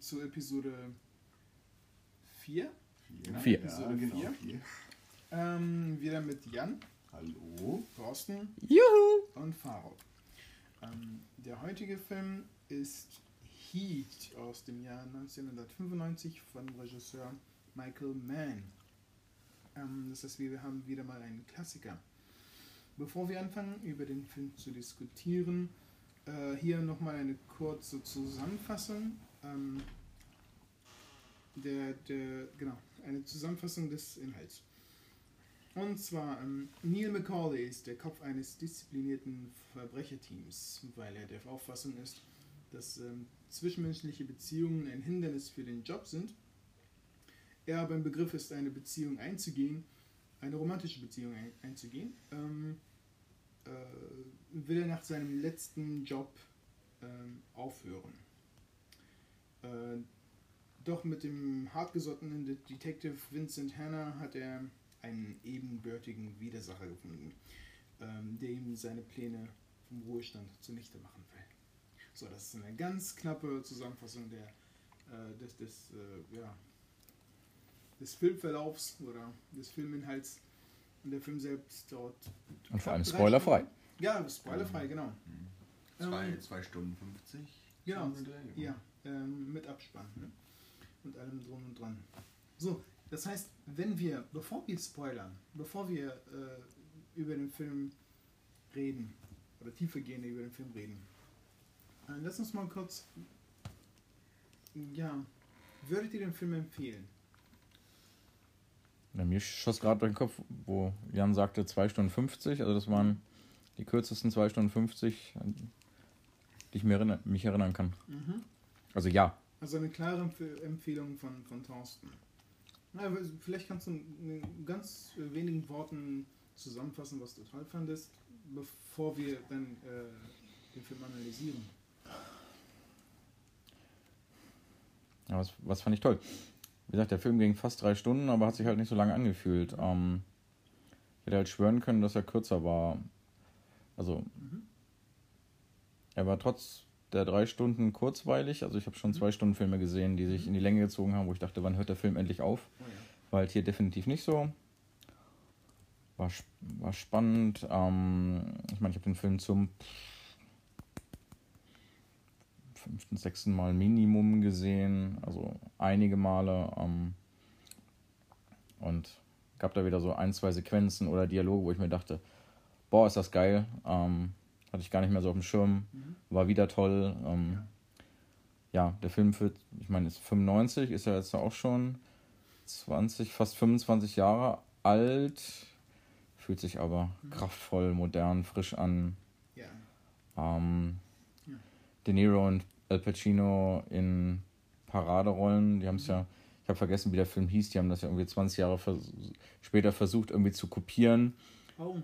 zu Episode 4. Vier. Vier. Episode Ja, 4. genau, vier. Ähm, wieder mit Jan, Hallo. Thorsten Juhu! und Faro. Ähm, der heutige Film ist Heat aus dem Jahr 1995 von Regisseur Michael Mann. Ähm, das heißt, wir haben wieder mal einen Klassiker. Bevor wir anfangen, über den Film zu diskutieren, äh, hier nochmal eine kurze Zusammenfassung. Ähm, der, der, genau, eine Zusammenfassung des Inhalts. Und zwar, ähm, Neil McCauley ist der Kopf eines disziplinierten Verbrecherteams, weil er der Auffassung ist, dass ähm, zwischenmenschliche Beziehungen ein Hindernis für den Job sind. Er aber im Begriff ist, eine Beziehung einzugehen, eine romantische Beziehung ein, einzugehen, ähm, äh, will er nach seinem letzten Job ähm, aufhören. Äh, doch mit dem hartgesottenen Det- Detective Vincent Hanna hat er einen ebenbürtigen Widersacher gefunden, ähm, der ihm seine Pläne vom Ruhestand zunichte machen will. So, das ist eine ganz knappe Zusammenfassung der, äh, des, des, äh, ja, des Filmverlaufs oder des Filminhalts. Und der Film selbst dauert. Und vor allem spoilerfrei. Stunden. Ja, spoilerfrei, genau. Zwei, Ähm, zwei Stunden 50. Genau, ja, ähm, mit Abspann ne? und allem drum und dran. So, das heißt, wenn wir, bevor wir spoilern, bevor wir äh, über den Film reden oder tiefergehend über den Film reden, äh, lass uns mal kurz, ja, würdet ihr den Film empfehlen? Ja, mir schoss gerade durch den Kopf, wo Jan sagte 2 Stunden 50. Also das waren die kürzesten 2 Stunden 50, an die ich mir erinnern, mich erinnern kann. Also ja. Also eine klare Empf- Empfehlung von, von Thorsten. Na, aber vielleicht kannst du in ganz wenigen Worten zusammenfassen, was du toll fandest, bevor wir dann äh, den Film analysieren. Ja, was, was fand ich toll. Wie gesagt, der Film ging fast drei Stunden, aber hat sich halt nicht so lange angefühlt. Ähm, ich hätte halt schwören können, dass er kürzer war. Also, er war trotz der drei Stunden kurzweilig. Also, ich habe schon zwei Stunden Filme gesehen, die sich in die Länge gezogen haben, wo ich dachte, wann hört der Film endlich auf? Oh ja. War halt hier definitiv nicht so. War, war spannend. Ähm, ich meine, ich habe den Film zum fünften, sechsten Mal Minimum gesehen. Also einige Male. Ähm, und gab da wieder so ein, zwei Sequenzen oder Dialoge, wo ich mir dachte, boah, ist das geil. Ähm, hatte ich gar nicht mehr so auf dem Schirm. War wieder toll. Ähm, ja, der Film führt, ich meine, ist 95, ist ja jetzt auch schon 20, fast 25 Jahre alt. Fühlt sich aber kraftvoll, modern, frisch an. Ja. Ähm, Ja. De Niro und Al Pacino in Paraderollen. Die haben es ja, ich habe vergessen, wie der Film hieß. Die haben das ja irgendwie 20 Jahre vers später versucht, irgendwie zu kopieren. Oh,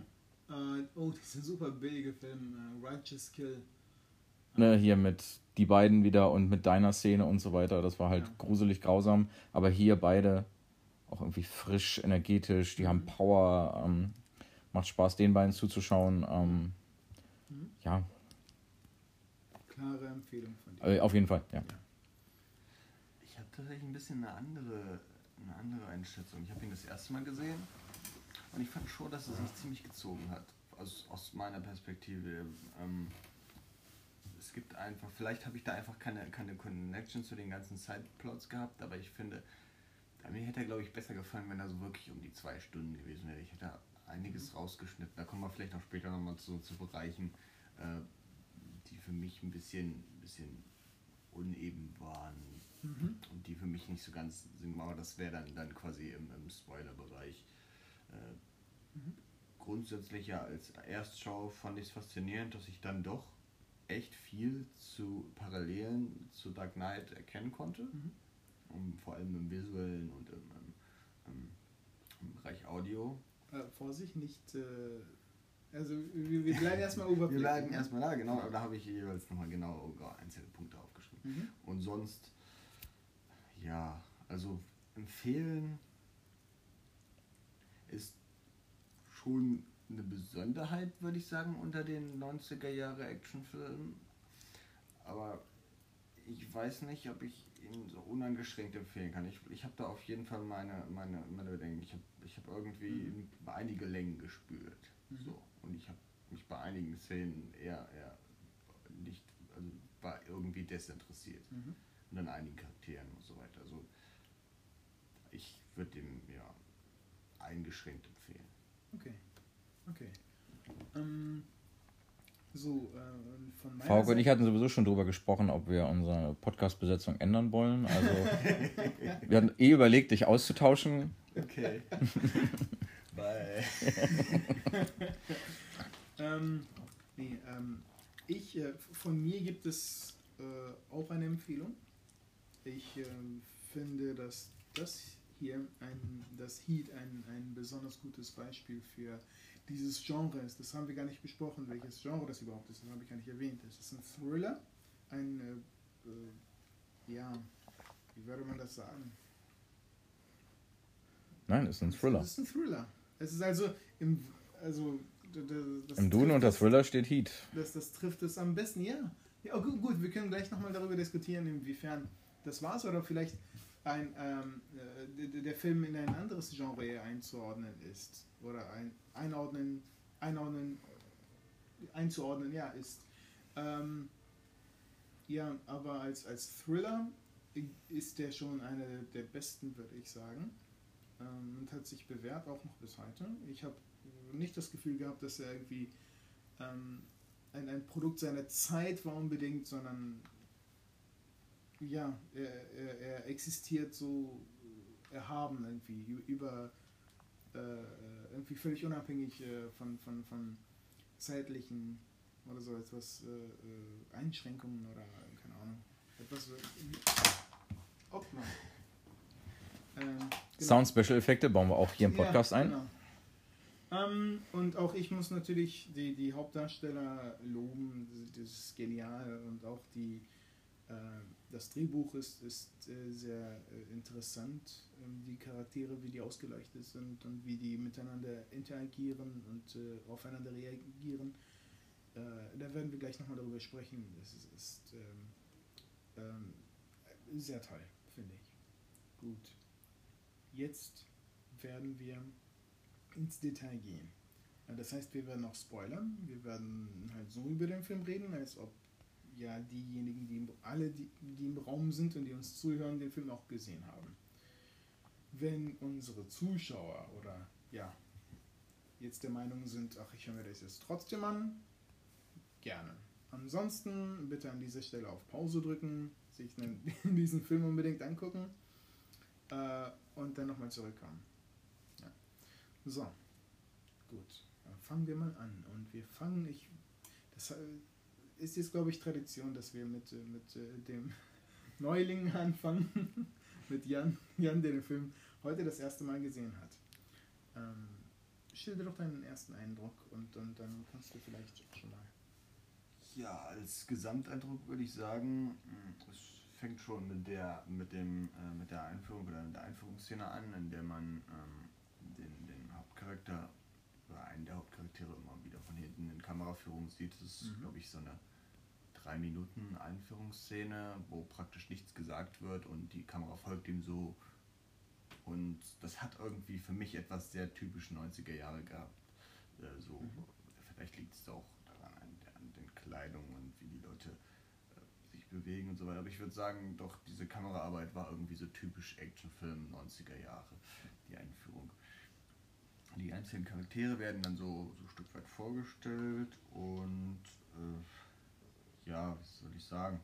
äh, oh, dieser super billige Film, äh, Righteous Kill. Ne, hier mit die beiden wieder und mit deiner Szene und so weiter. Das war halt Ja. gruselig grausam. Aber hier beide auch irgendwie frisch, energetisch. Die haben Power. Ähm, macht Spaß, den beiden zuzuschauen. Ähm, Mhm. ja, Klare Empfehlung von dir. äh, auf jeden Fall. Ja. Ich habe tatsächlich ein bisschen eine andere, eine andere Einschätzung. Ich habe ihn das erste Mal gesehen und ich fand schon, dass es sich ziemlich gezogen hat. Aus, aus meiner Perspektive. Ähm, es gibt einfach, vielleicht habe ich da einfach keine, keine Connection zu den ganzen Sideplots gehabt, aber ich finde, mir hätte er, glaube ich, besser gefallen, wenn er so wirklich um die zwei Stunden gewesen wäre. Ich hätte einiges rausgeschnitten. Da kommen wir vielleicht auch später nochmal zu, zu Bereichen, äh, die für mich ein bisschen, bisschen uneben waren Mhm. und die für mich nicht so ganz sind, aber das wäre dann, dann quasi im, im Spoiler-Bereich. Äh, Grundsätzlich ja als Erstschau fand ich es faszinierend, dass ich dann doch echt viel zu Parallelen zu Dark Knight erkennen konnte. Mhm. Um, vor allem im visuellen und im, im, im, im Bereich Audio. Äh, Vorsicht, nicht. Äh, also, wir, wir bleiben erstmal Wir Oberfläche. bleiben erstmal da, genau, aber da habe ich jeweils nochmal genau einzelne Punkte aufgeschrieben. Mhm. Und sonst, ja, also empfehlen ist schon eine Besonderheit, würde ich sagen, unter den 90er Jahre Actionfilmen. Aber ich weiß nicht, ob ich ihn so uneingeschränkt empfehlen kann. Ich, ich habe da auf jeden Fall meine, meine, meine Bedenken. Ich habe ich hab irgendwie mhm. einige Längen gespürt. Mhm. So. Und ich habe mich bei einigen Szenen eher, eher nicht, also war irgendwie desinteressiert. Mhm. Und an einigen Charakteren und so weiter. Also ich würde dem ja eingeschränkt empfehlen. Okay. Okay. Ähm, so, äh, von meiner Frau und ich hatten sowieso schon darüber gesprochen, ob wir unsere Podcast-Besetzung ändern wollen. Also, wir hatten eh überlegt, dich auszutauschen. Okay. Bye. ähm, nee, ähm, ich, äh, von mir gibt es äh, auch eine Empfehlung. Ich äh, finde, dass das hier, ein, das Heat, ein, ein besonders gutes Beispiel für dieses Genres, das haben wir gar nicht besprochen, welches Genre das überhaupt ist, das habe ich gar nicht erwähnt. Es ist ein Thriller, ein, äh, äh, ja, wie würde man das sagen? Nein, es ist ein Thriller. Es ist ein Thriller. Es ist also im, also das Im Dune unter Thriller steht Heat. Das, das trifft es am besten, ja. Ja, gut, gut, wir können gleich nochmal darüber diskutieren, inwiefern das war's oder vielleicht ein, ähm, äh, der Film in ein anderes Genre einzuordnen ist oder ein, einordnen, einordnen, einzuordnen, ja, ist. Ähm, ja, aber als, als Thriller ist der schon einer der besten, würde ich sagen. Ähm, und hat sich bewährt, auch noch bis heute. Ich habe nicht das Gefühl gehabt, dass er irgendwie ähm, ein, ein Produkt seiner Zeit war unbedingt, sondern ja, er, er, er existiert so erhaben irgendwie über äh, irgendwie völlig unabhängig äh, von, von, von zeitlichen oder so etwas äh, äh Einschränkungen oder keine Ahnung etwas oh, ähm, genau. Sound Special Effekte bauen wir auch hier im Podcast ja, ein. Genau. Ähm, und auch ich muss natürlich die, die Hauptdarsteller loben, das ist genial und auch die äh, das Drehbuch ist, ist äh, sehr äh, interessant, ähm, die Charaktere, wie die ausgeleuchtet sind und wie die miteinander interagieren und aufeinander reagieren. da werden wir gleich nochmal darüber sprechen. Es ist, ist ähm, ähm, sehr toll, finde ich. Gut. Jetzt werden wir ins Detail gehen. Das heißt, wir werden auch spoilern. Wir werden halt so über den Film reden, als ob ja diejenigen, die alle, die, die im Raum sind und die uns zuhören, den Film auch gesehen haben. Wenn unsere Zuschauer oder ja, jetzt der Meinung sind, ach, ich höre mir das jetzt trotzdem an, gerne. Ansonsten bitte an dieser Stelle auf Pause drücken, sich diesen Film unbedingt angucken äh, und dann nochmal zurückkommen. Ja. So, gut, dann fangen wir mal an. Und wir fangen, ich, das, ist jetzt, glaube ich, Tradition, dass wir mit, äh, mit äh, dem Neuling anfangen, mit Jan, Jan, der den Film heute das erste Mal gesehen hat. Ähm, schilder doch deinen ersten Eindruck und, und dann kannst du vielleicht schon mal. Ja, als Gesamteindruck würde ich sagen, hm, es fängt schon mit der, mit dem, äh, mit der Einführung oder mit der Einführungsszene an, in der man ähm, den, den Hauptcharakter oder einen der Hauptcharaktere immer wieder von hinten in Kameraführung sieht. Das ist, mhm. glaube ich, so eine drei Minuten Einführungsszene, wo praktisch nichts gesagt wird und die Kamera folgt ihm so. Und das hat irgendwie für mich etwas sehr typisch 90er Jahre gehabt. Äh, so, mhm. Vielleicht liegt es auch daran, an, an, den Kleidungen und wie die Leute äh, sich bewegen und so weiter. Aber ich würde sagen, doch, diese Kameraarbeit war irgendwie so typisch Actionfilm 90er Jahre, die Einführung. Die einzelnen Charaktere werden dann so, so ein Stück weit vorgestellt und äh, ja, was soll ich sagen?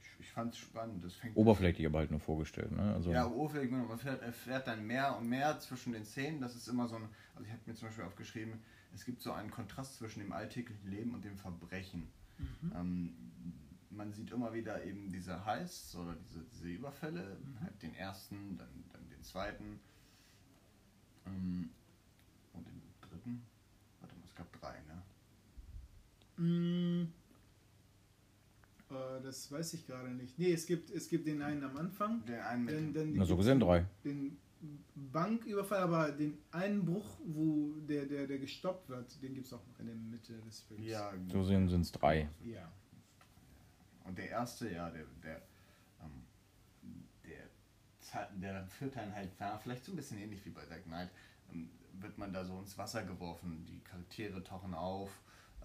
Ich, ich fand es spannend. Das fängt oberflächlich aber halt nur vorgestellt, ne? Also ja, oberflächlich, man erfährt, erfährt dann mehr und mehr zwischen den Szenen. Das ist immer so ein, also ich habe mir zum Beispiel aufgeschrieben, es gibt so einen Kontrast zwischen dem alltäglichen Leben und dem Verbrechen. Mhm. Ähm, man sieht immer wieder eben diese Heists oder diese, diese Überfälle, mhm. halt den ersten, dann, dann den zweiten ähm, und den dritten glaube drei, ne? Mm, äh, das weiß ich gerade nicht. Nee, es gibt, es gibt den einen am Anfang. Den einen mit den, den, Na, so gesehen drei. Den Banküberfall, aber den einen Bruch, wo der, der, der gestoppt wird, den gibt es auch noch in der Mitte des Films. Ja, So sehen sind es drei. Ja. Und der erste, ja, der, der, ähm, der, der führt dann halt, ja, vielleicht so ein bisschen ähnlich wie bei Dark Knight, ähm, wird man da so ins Wasser geworfen, die Charaktere tauchen auf,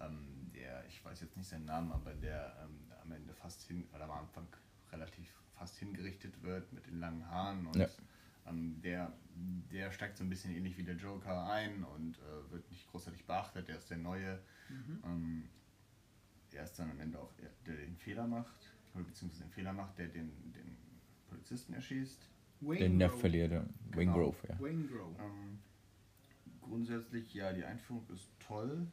ähm, der, ich weiß jetzt nicht seinen Namen, aber der ähm, am Ende fast hin, oder am Anfang relativ fast hingerichtet wird mit den langen Haaren und Ja. ähm, der, der steigt so ein bisschen ähnlich wie der Joker ein und äh, wird nicht großartig beachtet, der ist der Neue. Mhm. Ähm, er ist dann am Ende auch der, der den Fehler macht, oder beziehungsweise den Fehler macht, der den, den Polizisten erschießt. Wayne Den Nerv Grove. verliert er. Wayne Genau. Grove, ja. Wayne Grove. Ähm, grundsätzlich, ja, die Einführung ist toll.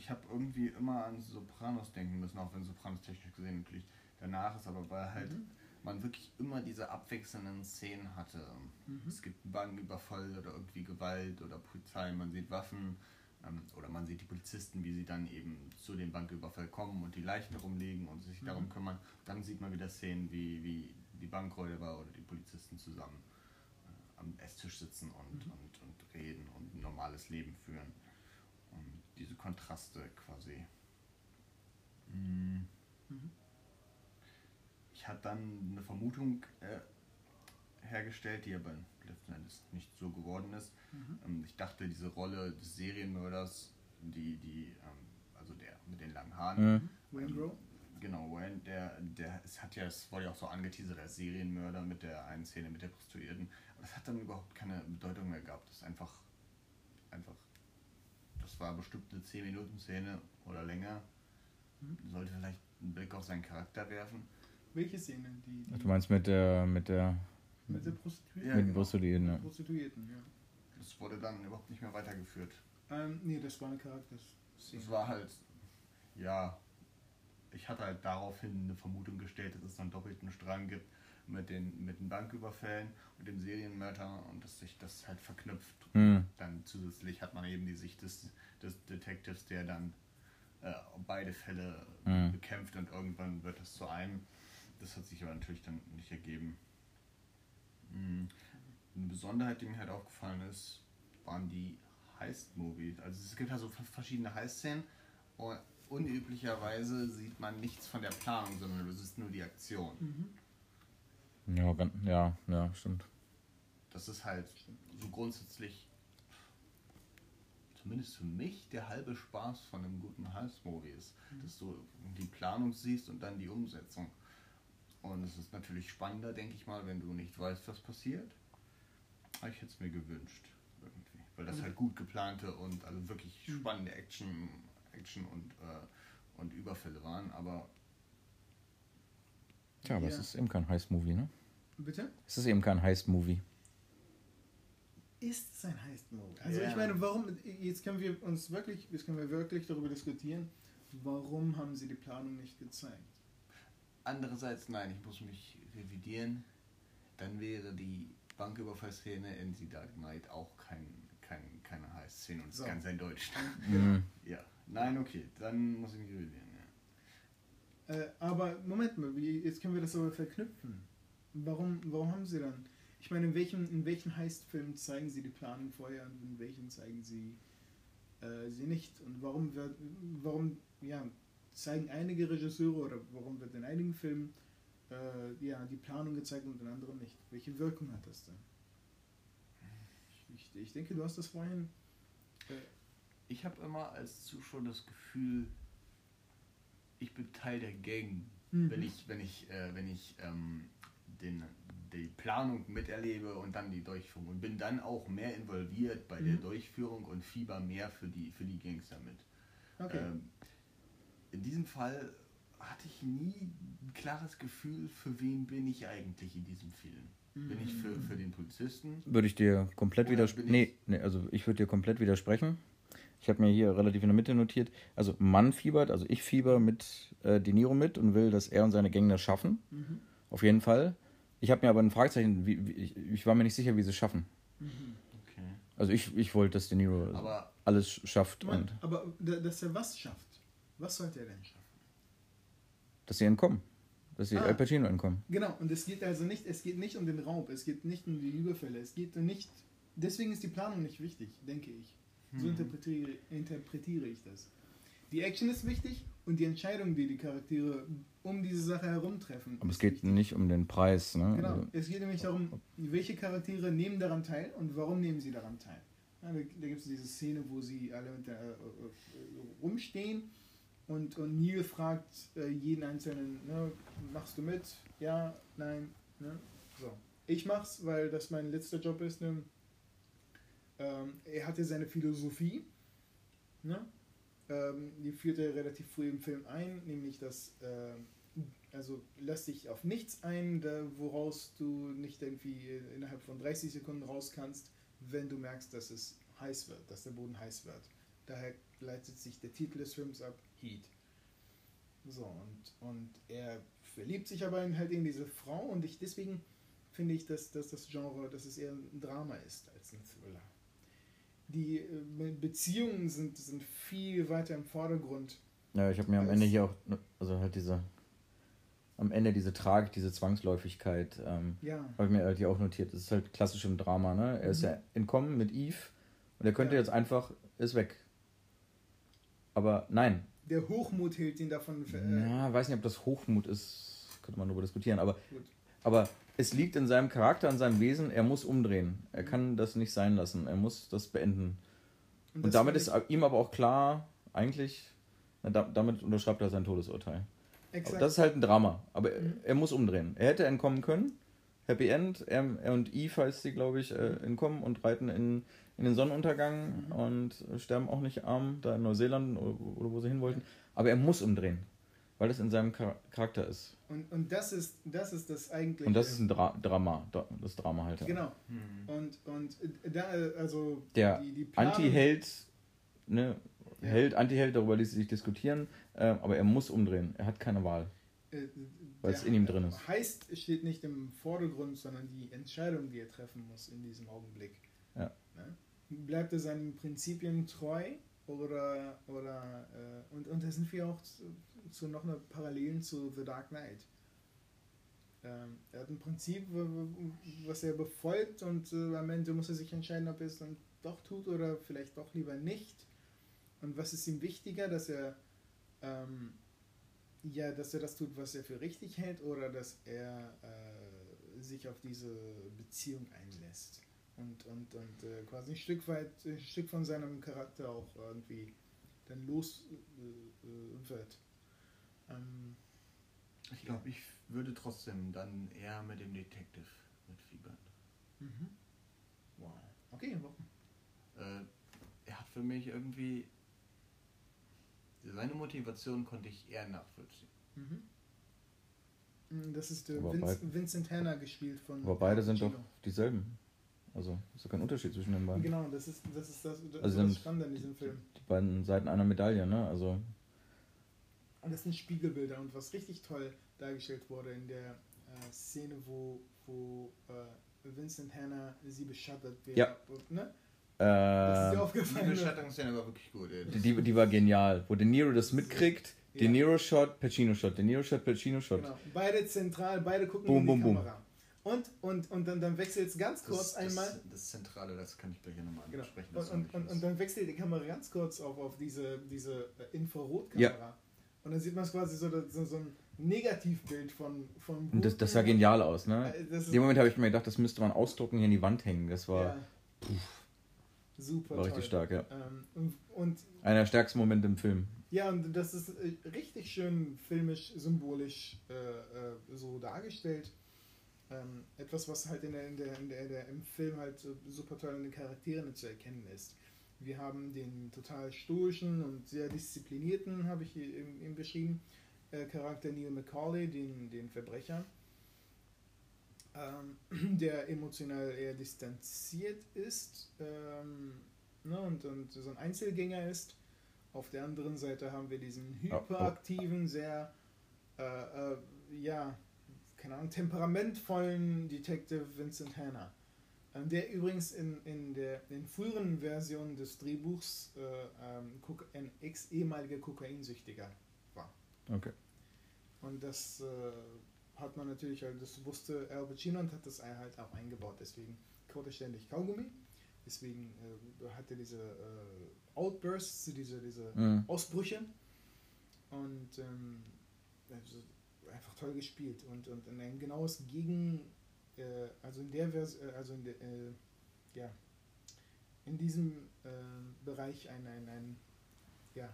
Ich habe irgendwie immer an Sopranos denken müssen, auch wenn Sopranos technisch gesehen natürlich danach ist, aber weil halt Mhm. man wirklich immer diese abwechselnden Szenen hatte. Mhm. Es gibt einen Banküberfall oder irgendwie Gewalt oder Polizei, man sieht Waffen ähm, oder man sieht die Polizisten, wie sie dann eben zu dem Banküberfall kommen und die Leichen rumlegen und sich Mhm. darum kümmern. Dann sieht man wieder Szenen, wie, wie die Bankräuber oder die Polizisten zusammen äh, am Esstisch sitzen und, Mhm. und, und reden und ein normales Leben führen. Diese Kontraste quasi. Mm. Mhm. Ich habe dann eine Vermutung äh, hergestellt, die aber letzten Endes nicht so geworden ist. Mhm. Ähm, ich dachte, diese Rolle des Serienmörders, die, die, ähm, also der mit den langen Haaren, Mhm. Wayne Grove. Genau, Wayne, der, der, es hat ja, es wurde ja auch so angeteasert als Serienmörder mit der einen Szene mit der Prostituierten. Aber das hat dann überhaupt keine Bedeutung mehr gehabt. Das ist einfach, einfach, das war bestimmt eine 10-Minuten-Szene oder länger. Mhm. Sollte vielleicht einen Blick auf seinen Charakter werfen. Welche Szene? Die, die Du meinst mit der, mit der, mit der Prostituierten? Ja, mit den genau. Prostituierten, ja. Prostituierten, ja. Das wurde dann überhaupt nicht mehr weitergeführt. Ähm, nee, das war eine Charakterszene. Es war halt, ja, ich hatte halt daraufhin eine Vermutung gestellt, dass es einen doppelten Strang gibt mit den, mit den Banküberfällen und dem Serienmörder und dass sich das halt verknüpft. Mhm. Dann zusätzlich hat man eben die Sicht des, des Detectives, der dann äh, beide Fälle Mhm. bekämpft und irgendwann wird das zu einem. Das hat sich aber natürlich dann nicht ergeben. Mhm. Eine Besonderheit, die mir halt aufgefallen ist, waren die Heist-Movies. Also es gibt ja so verschiedene Heist-Szenen und unüblicherweise sieht man nichts von der Planung, sondern es ist nur die Aktion. Mhm. Ja, gan- ja, ja, stimmt. Das ist halt so grundsätzlich, zumindest für mich, der halbe Spaß von einem guten Heist-Movie ist. Dass du die Planung siehst und dann die Umsetzung. Und es ist natürlich spannender, denke ich mal, wenn du nicht weißt, was passiert. Aber ich hätte es mir gewünscht. Irgendwie. Weil das Mhm. halt gut geplante und also wirklich Mhm. spannende Action, Action und, äh, und Überfälle waren. Aber Tja, aber Ja. es ist eben kein Heist-Movie, ne? Bitte? Es ist eben kein Heist-Movie. Ist es ein Heist-Movie? Also Ja. ich meine, warum, jetzt können wir uns wirklich, jetzt können wir wirklich darüber diskutieren, warum haben sie die Planung nicht gezeigt? Andererseits, nein, ich muss mich revidieren. Dann wäre die Banküberfallszene in The Dark Knight auch kein, kein, keine Heißszene und es So. ist ganz in Deutschland. Mhm. Ja, nein, okay, dann muss ich mich revidieren. Ja. Äh, aber Moment mal, wie, jetzt können wir das aber verknüpfen. Warum, warum haben sie dann? Ich meine, in welchen, in welchen Heist-Filmen zeigen sie die Planung vorher und in welchen zeigen sie äh, sie nicht? Und warum wird, warum, ja, zeigen einige Regisseure oder warum wird in einigen Filmen äh, ja, die Planung gezeigt und in anderen nicht? Welche Wirkung hat das denn? Ich, ich denke, du hast das vorhin. Äh, Ich habe immer als Zuschauer das Gefühl, ich bin Teil der Gang, Mhm. wenn ich, wenn ich, äh, wenn ich ähm, den, die Planung miterlebe und dann die Durchführung und bin dann auch mehr involviert bei der Mhm. Durchführung und fieber mehr für die, für die Gangster mit. okay. Ähm, in diesem Fall hatte ich nie ein klares Gefühl, für wen bin ich eigentlich in diesem Film. Bin ich für, für den Polizisten? Würde ich dir komplett Oder widersprechen. Nee, nee, also ich würde dir komplett widersprechen. Ich habe mir hier relativ in der Mitte notiert. Also Mann fiebert, also ich fieber mit äh, De Niro mit und will, dass er und seine Gang das schaffen. Mhm. Auf jeden Fall. Ich habe mir aber ein Fragezeichen, wie, wie, ich, ich war mir nicht sicher, wie sie es schaffen. Okay. Also ich, ich wollte, dass De Niro Aber alles schafft Moment, und aber da- dass er was schafft? Was sollte er denn schaffen? dass sie entkommen. dass sie Ah. Al Pacino entkommen. Genau, und es geht also nicht, es geht nicht um den Raub, es geht nicht um die Überfälle, es geht nicht. Deswegen ist die Planung nicht wichtig, denke ich. So Mhm. interpretiere, interpretiere ich das. Die Action ist wichtig und die Entscheidung, die die Charaktere um diese Sache herum treffen. Aber es geht wichtig. nicht um den Preis. Ne? Genau, Also, es geht nämlich darum, welche Charaktere nehmen daran teil und warum nehmen sie daran teil. Ja, da da gibt es diese Szene, wo sie alle unter, äh, äh, rumstehen und, und Neil fragt äh, jeden Einzelnen, ne, machst du mit? Ja, nein, ne? So. Ich mach's, weil das mein letzter Job ist. Ne? Ähm, er hatte seine Philosophie, ne? Ähm, die führt er relativ früh im Film ein, nämlich dass ähm, also lass dich auf nichts ein, da, woraus du nicht irgendwie äh, innerhalb von 30 Sekunden raus kannst, wenn du merkst, dass es heiß wird, dass der Boden heiß wird. Daher leitet sich der Titel des Films ab, Heat. So, und, und er verliebt sich aber in, halt in diese Frau und ich deswegen finde ich, dass, dass das Genre, dass es eher ein Drama ist als ein Thriller. Die äh, Be- Beziehungen sind, sind viel weiter im Vordergrund. ja, ich habe mir am Ende hier auch, also halt diese, am Ende diese Tragik, diese Zwangsläufigkeit, ähm, Ja, habe ich mir halt hier auch notiert. Das ist halt klassisch im Drama. Ne? Er ist Mhm. ja entkommen mit Eve und er könnte Ja. jetzt einfach, ist weg. Aber nein, der Hochmut hält ihn davon. Äh, Ja, weiß nicht, ob das Hochmut ist, könnte man darüber diskutieren, aber, Gut. Aber es liegt in seinem Charakter, in seinem Wesen, er muss umdrehen. Er kann das nicht sein lassen, er muss das beenden. Und, das damit ist ihm aber auch klar, eigentlich, na, da, damit unterschreibt er sein Todesurteil. exakt. das ist halt ein Drama, aber Mhm. er muss umdrehen. Er hätte entkommen können, Happy End, er, er und Eve heißt sie, glaube ich, äh, entkommen und reiten in, in den Sonnenuntergang Mhm. und sterben auch nicht arm, da in Neuseeland oder, oder wo sie hin wollten. Aber er muss umdrehen, weil das in seinem Char- Charakter ist. Und, und das ist das ist das eigentlich. Und das ist ein Dra Drama, Dra- das Drama halt. Genau. Hm. Und, und da, also Der die, die Planung- Anti-Held, ne, Ja. Held, Anti-Held, darüber ließ sich diskutieren, äh, aber er muss umdrehen. Er hat keine Wahl. äh, weil der es in ihm drin ist. Heißt steht nicht im Vordergrund, sondern die Entscheidung, die er treffen muss in diesem Augenblick. Ja. Ne? Bleibt er seinen Prinzipien treu oder oder äh, und, und da sind wir auch zu, zu noch einer Parallelen zu The Dark Knight. Ähm, er hat ein Prinzip, was er befolgt und äh, am Ende muss er sich entscheiden, ob er es dann doch tut oder vielleicht doch lieber nicht. Und was ist ihm wichtiger, dass er ähm, ja, dass er das tut, was er für richtig hält, oder dass er äh, sich auf diese Beziehung einlässt und, und, und äh, quasi ein Stück weit, ein Stück von seinem Charakter auch irgendwie dann los äh, äh, wird. Ähm, Ich glaube, ich würde trotzdem dann eher mit dem Detective mitfiebern. mhm. Wow. Okay, warum? Äh, er hat für mich irgendwie. Seine Motivation konnte ich eher nachvollziehen. Mhm. Das ist äh, Aber Vince, Vincent Hanna gespielt von. Aber beide sind doch dieselben. Also ist doch kein Unterschied zwischen den beiden. Genau, das ist das, ist das, das, Also das Spannende an diesem Film. Die beiden Seiten einer Medaille, ne? Also Und das sind Spiegelbilder und was richtig toll dargestellt wurde in der äh, Szene, wo, wo äh, Vincent Hanna sie beschattet wird. Ja. Ne? Das ist dir äh, Die aufgefallen. ne? Bestattungsszene war wirklich gut. ey. die, die war genial. Wo De Niro das mitkriegt, De Ja. Niro Shot, Pacino Shot, De Niro Shot, Pacino Shot. Genau. Beide zentral, beide gucken Boom, in die boom, boom. Und, und, und dann, dann wechselt es ganz kurz das, einmal. Das, das Zentrale, das kann ich gleich nochmal Genau. ansprechen. Und, und, und, und dann wechselt die Kamera ganz kurz auf, auf diese, diese äh, Infrarotkamera. Und dann sieht man es quasi so, so, so ein Negativbild von, von Und das, das sah genial aus, ne? Äh, In dem Moment habe ich mir gedacht, das müsste man ausdrucken, hier in die Wand hängen. Das war, ja. Super war richtig toll. stark, ja. Ähm, und, und Einer der stärksten Momente im Film. ja, und das ist äh, richtig schön filmisch, symbolisch äh, so dargestellt. Ähm, etwas, was halt in der, in der, in der, im Film halt so super toll in den Charakteren zu erkennen ist. Wir haben den total stoischen und sehr disziplinierten, habe ich eben, eben beschrieben, äh, Charakter Neil McCauley, den, den Verbrecher, ähm, der emotional eher distanziert ist ähm, ne, und, und so ein Einzelgänger ist. Auf der anderen Seite haben wir diesen oh. hyperaktiven, sehr, äh, äh, ja, keine Ahnung, temperamentvollen Detective Vincent Hanna. Ähm, der übrigens in, in der in früheren Versionen des Drehbuchs äh, ähm, ein ex-ehemaliger Kokainsüchtiger war. Okay. Und das, äh, hat man natürlich, halt, das wusste Al Pacino und hat das halt auch eingebaut. Deswegen kaut er ständig Kaugummi. Deswegen äh, hat er diese äh, Outbursts, diese, diese Mhm. Ausbrüche. Und ähm, also einfach toll gespielt. Und, und ein genaues Gegen, äh, also in der Vers äh, also in der, äh, ja, in diesem äh, Bereich ein, ein, ein, ja,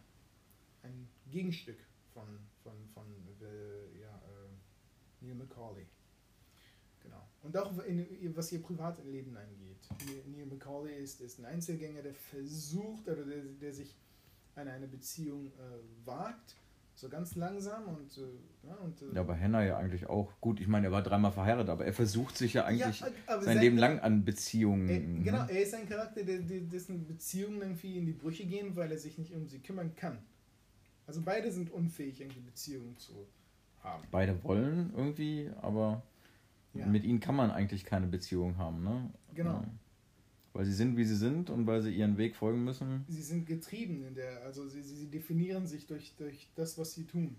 ein Gegenstück von, von, von äh, ja, äh, Neil McCauley. Genau. Und auch in, was ihr Privatleben angeht. Neil- McCauley ist, ist ein Einzelgänger, der versucht, oder der, der sich an eine Beziehung wagt, so ganz langsam und, äh, ja, und äh, Ja, aber Henna ja eigentlich auch. Gut, ich meine, er war dreimal verheiratet, aber er versucht sich ja eigentlich Ja, sein sein- Leben lang an Beziehungen. Er, ne? genau, er ist ein Charakter, der, der, dessen Beziehungen irgendwie in die Brüche gehen, weil er sich nicht um sie kümmern kann. Also beide sind unfähig, irgendwie Beziehungen zu haben. Beide wollen irgendwie, aber Ja. mit ihnen kann man eigentlich keine Beziehung haben, ne? Genau. Ja. Weil sie sind, wie sie sind und weil sie ihren Weg folgen müssen. Sie sind getrieben in der, also sie, sie, sie definieren sich durch, durch das, was sie tun.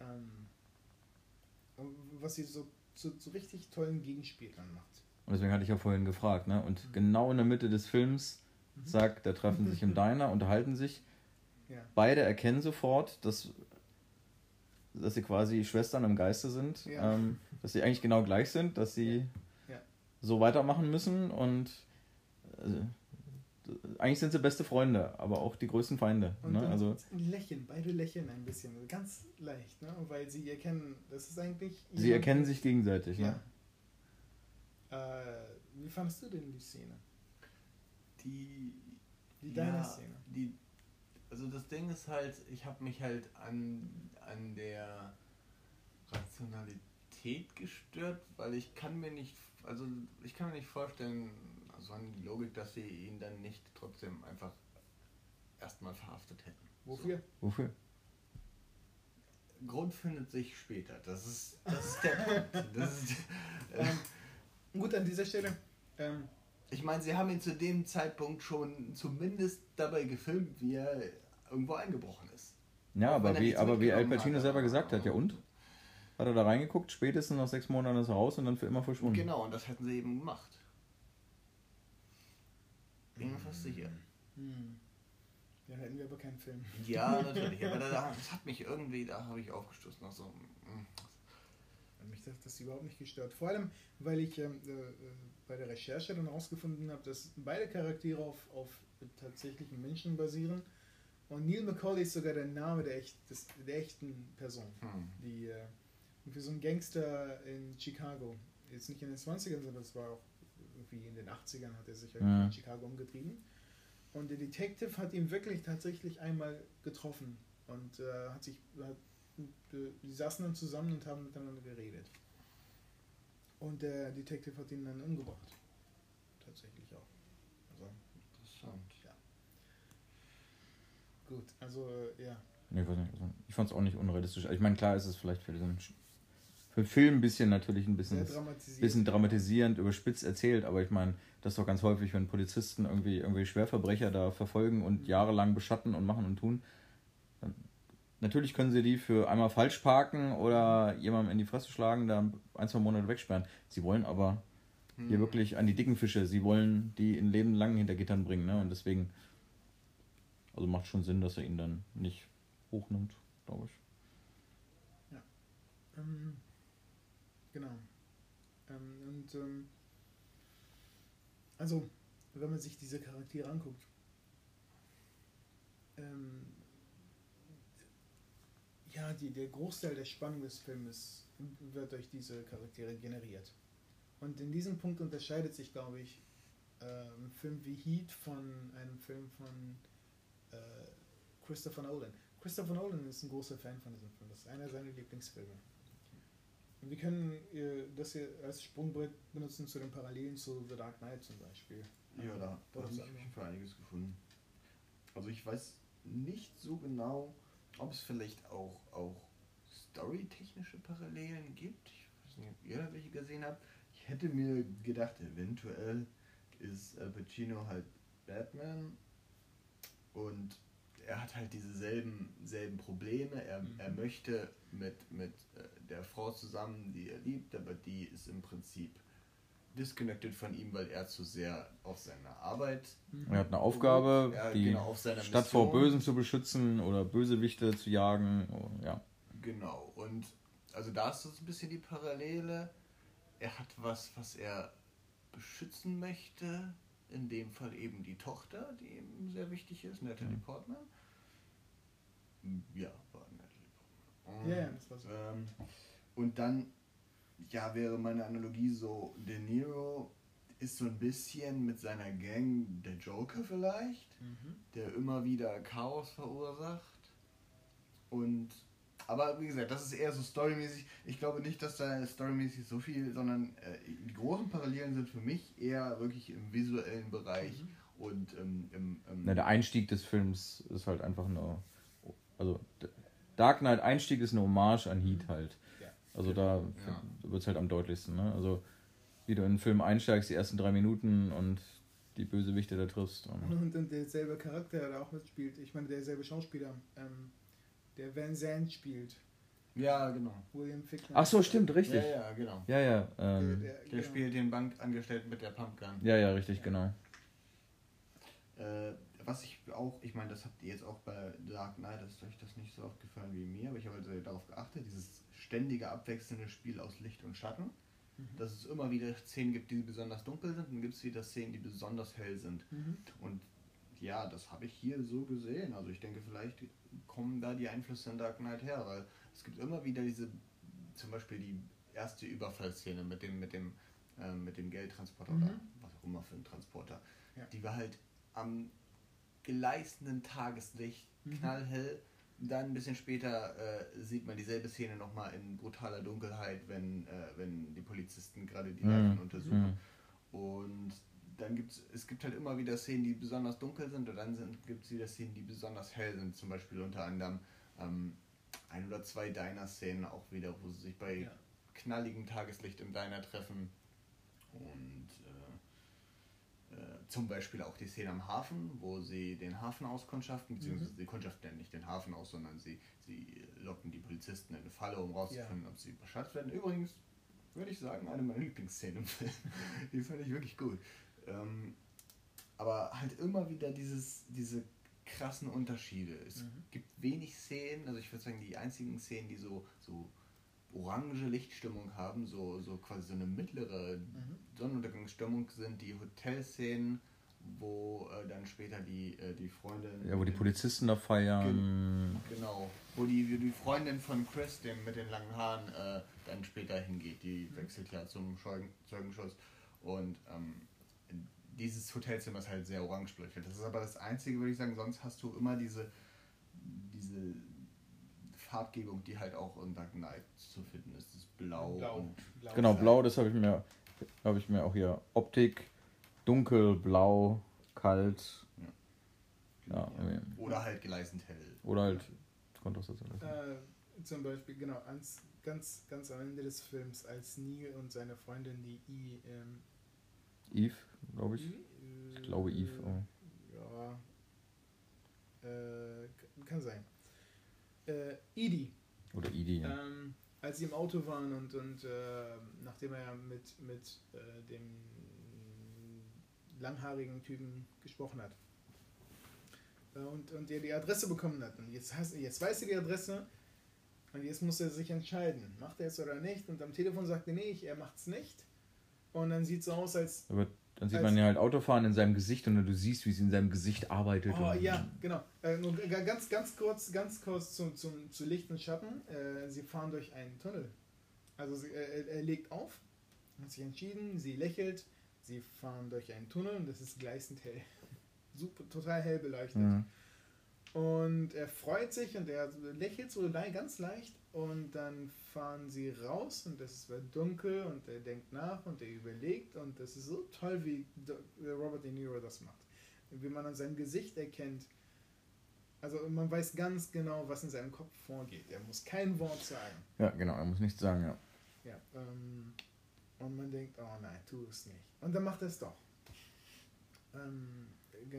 Ähm, was sie so zu, zu richtig tollen Gegenspielern macht. Und deswegen hatte ich ja vorhin gefragt, ne? Und Mhm. genau in der Mitte des Films Mhm. sagt, da treffen sich im Diner, unterhalten sich. Ja. Beide erkennen sofort, dass, dass sie quasi Schwestern im Geiste sind, Ja. ähm, dass sie eigentlich genau gleich sind, dass sie Ja. so weitermachen müssen und äh, eigentlich sind sie beste Freunde, aber auch die größten Feinde. Und Ne? Also lächeln, beide lächeln ein bisschen, ganz leicht, ne? weil sie erkennen, das ist eigentlich. sie erkennen sich gegenseitig. Ja. Ne? Äh, wie fandest du denn die Szene? Die. Die deine ja, Szene. Die, also das Ding ist halt, ich habe mich halt an, an der Rationalität gestört, weil ich kann mir nicht, also ich kann mir nicht vorstellen, an die Logik, dass sie ihn dann nicht trotzdem einfach erstmal verhaftet hätten. Wofür? Wofür? So. Grund findet sich später. Das ist, das ist der Punkt. Das ist, äh, Ähm, gut, an dieser Stelle. Ähm, ich meine, sie haben ihn zu dem Zeitpunkt schon zumindest dabei gefilmt, wie er irgendwo eingebrochen ist. Ja, Auch aber er wie, aber wie Al Pacino hat, selber gesagt hat, ja und? Hat er da reingeguckt, spätestens nach sechs Monaten ist er raus und dann für immer verschwunden. Genau, und das hätten sie eben gemacht. Bin mir fast sicher. hm. Ja, hätten wir aber keinen Film. Ja, natürlich, aber da, das hat mich irgendwie, da habe ich aufgestoßen. Nach so, mm, Mich hat das überhaupt nicht gestört. Vor allem, weil ich ähm, äh, äh, bei der Recherche dann herausgefunden habe, dass beide Charaktere auf, auf tatsächlichen Menschen basieren. Und Neil McCauley ist sogar der Name der, echt, des, der echten Person. hm. Die äh, für so ein Gangster in Chicago. Jetzt nicht in den 20ern, sondern das war auch irgendwie in den 80ern hat er sich Ja. in Chicago umgetrieben. Und der Detective hat ihn wirklich tatsächlich einmal getroffen und äh, hat sich, hat, die saßen dann zusammen und haben miteinander geredet. Und der Detective hat ihn dann umgebracht. Tatsächlich auch. Also, Interessant. gut, also ja. Nee, ich weiß nicht, also ich fand es auch nicht unrealistisch. Ich meine, klar ist es vielleicht für diesen für Film ein bisschen natürlich ein bisschen, Sehr dramatisiert. bisschen dramatisierend, überspitzt erzählt, aber ich meine, das ist doch ganz häufig, wenn Polizisten irgendwie irgendwie Schwerverbrecher da verfolgen und jahrelang beschatten und machen und tun. Dann, natürlich können sie die für einmal falsch parken oder jemandem in die Fresse schlagen, da ein, zwei Monate wegsperren. Sie wollen aber hier Hm. wirklich an die dicken Fische, sie wollen die in Leben lang hinter Gittern bringen, ne? Und deswegen, also macht schon Sinn, dass er ihn dann nicht hochnimmt, glaube ich. Ähm, genau. Ähm, und ähm, also, wenn man sich diese Charaktere anguckt, ähm, ja, die, der Großteil der Spannung des Filmes wird durch diese Charaktere generiert. Und in diesem Punkt unterscheidet sich, glaube ich, äh, ein Film wie Heat von einem Film von äh, Christopher Nolan. Christopher Nolan ist ein großer Fan von diesem Film. Das ist einer seiner Lieblingsfilme. Wir können äh, das hier als Sprungbrett benutzen zu den Parallelen zu The Dark Knight zum Beispiel. Ja, da, da Oder habe ich auf jeden Fall einiges gefunden. Also ich weiß nicht so genau, ob es vielleicht auch, auch storytechnische Parallelen gibt. Ich weiß nicht, ob ihr da welche gesehen habt. Ich hätte mir gedacht, eventuell ist Al Pacino halt Batman und er hat halt diese selben, selben Probleme. Er, Mhm. er möchte mit, mit äh, der Frau zusammen, die er liebt, aber die ist im Prinzip disconnected von ihm, weil er zu sehr auf seine Arbeit. Er hat eine Aufgabe, Ja, die genau, Stadt vor Mission. Bösen zu beschützen oder Bösewichte zu jagen. Oh, ja. Genau. Und also da ist so ein bisschen die Parallele. Er hat was, was er beschützen möchte. In dem Fall eben die Tochter, die ihm sehr wichtig ist, Natalie Mhm. Portman. Ja, war Natalie Portman. Und, Ja, ja, das war so. ähm, und dann, ja, wäre meine Analogie so, De Niro ist so ein bisschen mit seiner Gang der Joker vielleicht Mhm. der immer wieder Chaos verursacht. Und aber wie gesagt, das ist eher so storymäßig. Ich glaube nicht, dass da storymäßig so viel, sondern äh, die großen Parallelen sind für mich eher wirklich im visuellen Bereich und ähm, im, im Na, der Einstieg des Films ist halt einfach eine. Also, Dark Knight Einstieg ist eine Hommage an Heat halt. Ja. Also, da Ja. wird es halt am deutlichsten. Ne? Also, wie du in den Film einsteigst, die ersten drei Minuten und die Bösewichte da triffst. Und Und, und derselbe Charakter, der da auch mitspielt, ich meine derselbe Schauspieler, ähm, der Van Zandt spielt, ja, genau. William Fickner. Ach so, stimmt, richtig. Ja, ja, genau. Ja, ja. Der, Ähm, der, Der genau. spielt den Bankangestellten mit der Pumpgun. ja, ja, richtig, genau. Äh, was ich auch, ich meine, das habt ihr jetzt auch bei Dark Knight, ist euch das nicht so oft gefallen wie mir, aber ich habe also darauf geachtet, dieses ständige abwechselnde Spiel aus Licht und Schatten, Mhm. dass es immer wieder Szenen gibt, die besonders dunkel sind, und dann gibt es wieder Szenen, die besonders hell sind. Mhm. Und ja, das habe ich hier so gesehen. Also ich denke, vielleicht kommen da die Einflüsse in Dark Knight her, weil es gibt immer wieder diese, zum Beispiel die erste Überfallszene mit dem, mit dem, ähm, mit dem Geldtransporter Mhm. oder was auch immer für ein Transporter. Ja. Die war halt am gleißenden Tageslicht, Mhm. knallhell. Dann ein bisschen später äh, sieht man dieselbe Szene nochmal in brutaler Dunkelheit, wenn, äh, wenn die Polizisten gerade die Mhm. Leichen untersuchen. Mhm. Und dann gibt es, es gibt halt immer wieder Szenen, die besonders dunkel sind und dann gibt es wieder Szenen, die besonders hell sind. Zum Beispiel unter anderem ähm, ein oder zwei Diner-Szenen auch wieder, wo sie sich bei Ja. knalligem Tageslicht im Diner treffen. Und äh, äh, zum Beispiel auch die Szene am Hafen, wo sie den Hafen auskundschaften, beziehungsweise Mhm. sie kundschaften ja nicht den Hafen aus, sondern sie, sie locken die Polizisten in eine Falle, um rauszufinden, ob sie überschatzt werden. Übrigens, würde ich sagen, eine meiner Lieblingsszenen im Film. Die fand ich wirklich gut. Ähm, aber halt immer wieder dieses, diese krassen Unterschiede. Es Mhm. gibt wenig Szenen, also ich würde sagen, die einzigen Szenen, die so, so orange Lichtstimmung haben, so, so quasi so eine mittlere Mhm. Sonnenuntergangsstimmung sind die Hotelszenen, wo äh, dann später die, äh, die Freundin. Ja, wo die Polizisten da feiern. Genau, wo die, die Freundin von Chris, dem mit den langen Haaren, äh, dann später hingeht. Die wechselt ja zum Zeugen, Zeugenschuss. Und ähm, dieses Hotelzimmer ist halt sehr orange beleuchtet. Das ist aber das Einzige, würde ich sagen. Sonst hast du immer diese, diese Farbgebung, die halt auch in Dark Knight zu finden ist. Das Blau. Blau. Und, Blau. Genau, blau, das habe ich mir habe ich mir auch hier Optik, dunkel, blau, kalt Ja, irgendwie. Oder halt gleißend hell. oder halt Kontrast dazu. Äh, zum Beispiel, genau, ans, ganz, ganz am Ende des Films, als Neil und seine Freundin, die I, ähm, Eve, glaube ich. Ich glaube Eve. Oh. Ja. Äh, kann sein. Äh, Edie, Oder Edie. Ja. ähm, als sie im Auto waren und, und äh, nachdem er mit, mit äh, dem langhaarigen Typen gesprochen hat äh, und, und er die Adresse bekommen hat. Und jetzt, hast, jetzt weiß er die Adresse und jetzt muss er sich entscheiden, macht er es oder nicht. Und am Telefon sagt er, nee, ich- er macht es nicht. Und dann sieht es so aus, als Aber dann sieht man ja halt Autofahren in seinem Gesicht und du siehst, wie es in seinem Gesicht arbeitet. Oh ja, genau. Äh, ganz, ganz kurz, ganz kurz zum, zum, zu Licht und Schatten. Äh, sie fahren durch einen Tunnel. Also sie, äh, er- er legt auf, hat sich entschieden, sie lächelt, sie fahren durch einen Tunnel und das ist gleißend hell. Super, total hell beleuchtet. Mhm. Und er freut sich und er lächelt so ganz leicht und dann fahren sie raus und es wird dunkel und er denkt nach und er überlegt und das ist so toll, wie Robert De Niro das macht. Wie man an seinem Gesicht erkennt, also man weiß ganz genau, was in seinem Kopf vorgeht. Er muss kein Wort sagen. Ja, genau, er muss nichts sagen, ja. Ja, ähm, und man denkt, oh nein, tu es nicht. Und dann macht er es doch. Ähm,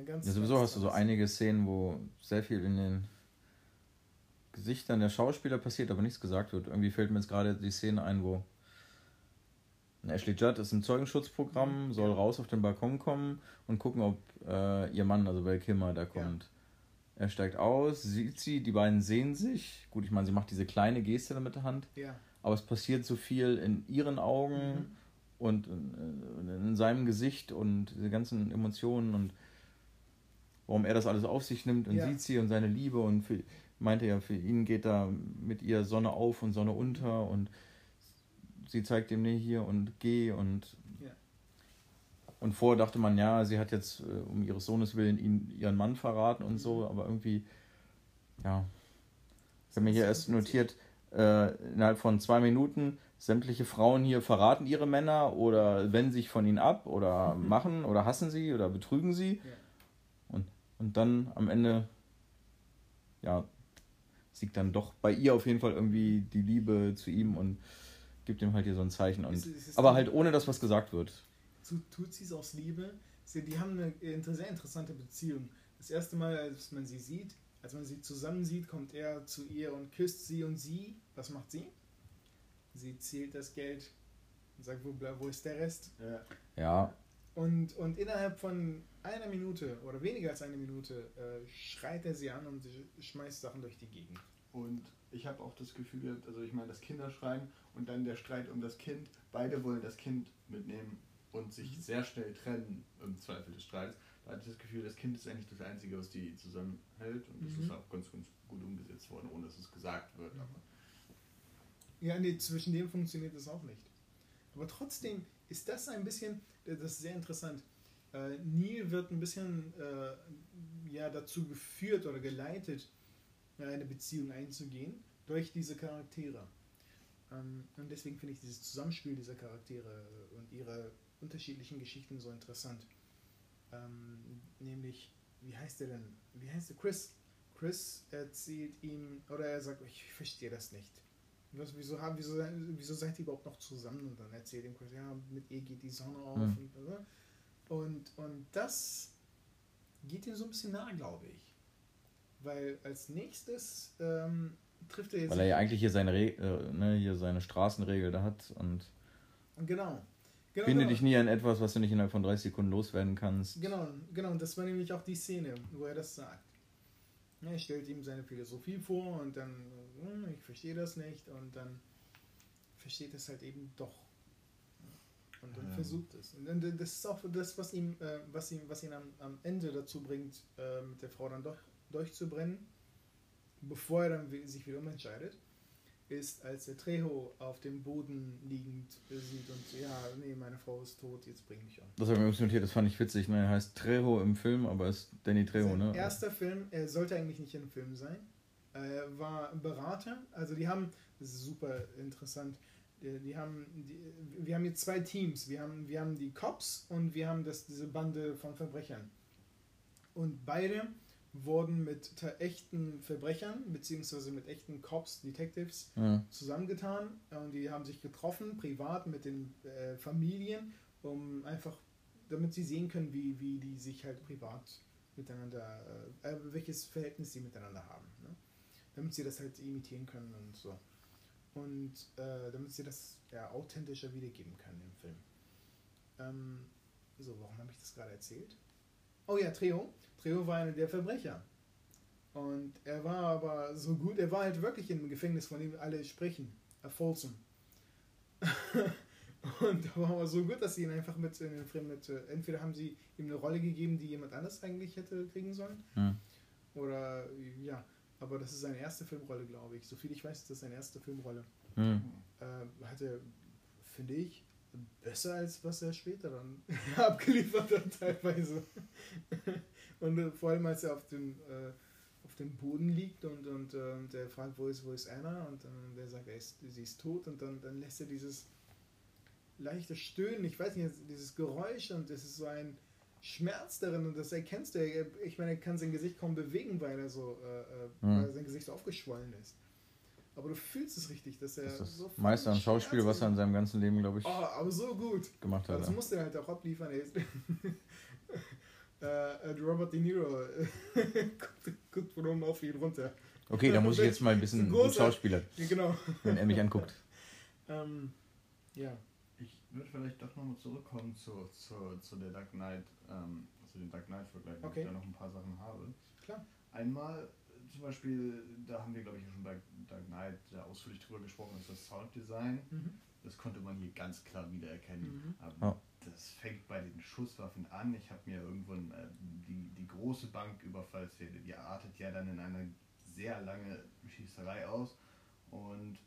ganz. Ja, sowieso hast du so einige Szenen, wo sehr viel in den Gesichtern der Schauspieler passiert, aber nichts gesagt wird. Irgendwie fällt mir jetzt gerade die Szene ein, wo Ashley Judd ist im Zeugenschutzprogramm, soll raus auf den Balkon kommen und gucken, ob äh, ihr Mann, also Val Kilmer, da kommt. Ja. Er steigt aus, sieht sie, die beiden sehen sich. Gut, ich meine, sie macht diese kleine Geste mit der Hand. Ja. Aber es passiert so viel in ihren Augen mhm. und in, in, seinem Gesicht und diese ganzen Emotionen und warum er das alles auf sich nimmt und ja. sieht sie und seine Liebe und für, meinte ja, für ihn geht da mit ihr Sonne auf und Sonne unter und sie zeigt ihm, nee, hier und geh und. Ja. Und vorher dachte man, ja, sie hat jetzt äh, um ihres Sohnes willen ihn, ihren Mann verraten und so, aber irgendwie, ja. Ich habe mir hier erst notiert, äh, innerhalb von zwei Minuten, sämtliche Frauen hier verraten ihre Männer oder wenden sich von ihnen ab oder mhm. machen oder hassen sie oder betrügen sie. Ja. Und, dann am Ende, ja, siegt dann doch bei ihr auf jeden Fall irgendwie die Liebe zu ihm und gibt ihm halt hier so ein Zeichen. Und, es, es aber halt ohne, dass was gesagt wird. Tut sie es aus Liebe? Sie, die haben eine sehr interessante Beziehung. Das erste Mal, als man sie sieht, als man sie zusammen sieht, kommt er zu ihr und küsst sie und sie, was macht sie? Sie zählt das Geld und sagt, wo, wo ist der Rest? Ja. ja. Und, und innerhalb von einer Minute oder weniger als eine Minute äh, schreit er sie an und schmeißt Sachen durch die Gegend. Und ich habe auch das Gefühl gehabt, also ich meine, das Kinderschreien und dann der Streit um das Kind, beide wollen das Kind mitnehmen und sich mhm. sehr schnell trennen im Zweifel des Streits. Da hatte ich das Gefühl, das Kind ist eigentlich das Einzige, was die zusammenhält und das mhm. ist auch ganz, ganz gut umgesetzt worden, ohne dass es gesagt wird. Aber ja, nee, zwischen dem funktioniert das auch nicht. Aber trotzdem ist das ein bisschen, das ist sehr interessant. Äh, Neil wird ein bisschen äh, ja, dazu geführt oder geleitet, eine Beziehung einzugehen durch diese Charaktere. Ähm, und deswegen finde ich dieses Zusammenspiel dieser Charaktere und ihre unterschiedlichen Geschichten so interessant. Ähm, nämlich, wie heißt der denn? Wie heißt der? Chris. Chris erzählt ihm, oder er sagt, ich verstehe das nicht. Was, wieso, haben, wieso, wieso seid ihr überhaupt noch zusammen? Und dann erzählt ihm Chris, ja, mit ihr geht die Sonne auf. Mhm. Und, und, und das geht ihm so ein bisschen nah, glaube ich. Weil als nächstes ähm, trifft er jetzt. Weil er ja eigentlich hier seine, Re äh, ne, hier seine Straßenregel da hat und. Genau. Genau, Binde genau. dich nie an etwas, was du nicht innerhalb von 30 Sekunden loswerden kannst. Genau, genau. Und das war nämlich auch die Szene, wo er das sagt. er stellt ihm seine Philosophie vor und dann, hm, ich verstehe das nicht und dann versteht es halt eben doch. Und dann ja. versucht es. Und dann, das ist auch das, was ihm, äh, was ihm, was ihn am, am Ende dazu bringt, äh, mit der Frau dann doch durchzubrennen, bevor er dann sich wieder umentscheidet, ist, als der Trejo auf dem Boden liegend sieht und ja, nee, meine Frau ist tot, jetzt bring mich um. Das habe ich mir notiert, das fand ich witzig. Ne? Er heißt Trejo im Film, aber ist Danny Trejo, Sein ne? Erster Film, er sollte eigentlich nicht im Film sein. Er war Berater, also die haben, das ist super interessant, die, die haben, die, wir haben jetzt zwei Teams. Wir haben, wir haben die Cops und wir haben das, diese Bande von Verbrechern. Und beide wurden mit echten Verbrechern beziehungsweise mit echten Cops, Detectives ja. zusammengetan und die haben sich getroffen, privat mit den äh, Familien, um einfach, damit sie sehen können, wie, wie die sich halt privat miteinander, äh, äh, welches Verhältnis sie miteinander haben. Ne? Damit sie das halt imitieren können und so. Und äh, damit sie das ja, authentischer wiedergeben können im Film. Ähm, so, warum habe ich das gerade erzählt? Oh ja, Trejo. Trejo war einer der Verbrecher. Und er war aber so gut, er war halt wirklich im Gefängnis, von dem alle sprechen. A Folsom. und er war aber so gut, dass sie ihn einfach mit in den Film mit, äh, entweder haben sie ihm eine Rolle gegeben, die jemand anders eigentlich hätte kriegen sollen. Ja. Oder ja, aber das ist seine erste Filmrolle, glaube ich. Soviel ich weiß, ist das seine erste Filmrolle. Ja. Äh, hat er, finde ich, besser als was er später dann abgeliefert hat teilweise. und äh, vor allem als er auf dem, äh, auf dem Boden liegt und, und äh, der fragt, wo ist, wo ist Anna? Und dann der sagt, er ist, sie ist tot und dann, dann lässt er dieses leichte Stöhnen, ich weiß nicht, dieses Geräusch und es ist so ein Schmerz darin und das erkennst du. Ich meine, er kann sein Gesicht kaum bewegen, weil er so, äh, mhm. weil sein Gesicht aufgeschwollen ist. Aber du fühlst es richtig, dass er das ist so Meister und Schauspiel, was er in seinem ganzen Leben, glaube ich, oh, aber so gut gemacht hat. Das musste er halt auch abliefern. äh, Robert De Niro guckt, guckt von oben auf ihn runter. Okay, da muss ich jetzt mal ein bisschen Schauspieler, ja, genau. wenn er mich anguckt. ähm, ja. Ich würde vielleicht doch nochmal zurückkommen zu, zu, zu der Dark Knight, ähm, zu den Dark Knight-Vergleich, okay. weil ich da noch ein paar Sachen habe. Klar. Einmal zum Beispiel, da haben wir glaube ich schon bei Dark Knight ja ausführlich drüber gesprochen, ist das Sounddesign. Mhm. Das konnte man hier ganz klar wiedererkennen. Mhm. Aber oh. das fängt bei den Schusswaffen an. Ich habe mir irgendwann äh, die, die große Banküberfallszene, die artet ja dann in eine sehr lange Schießerei aus. Und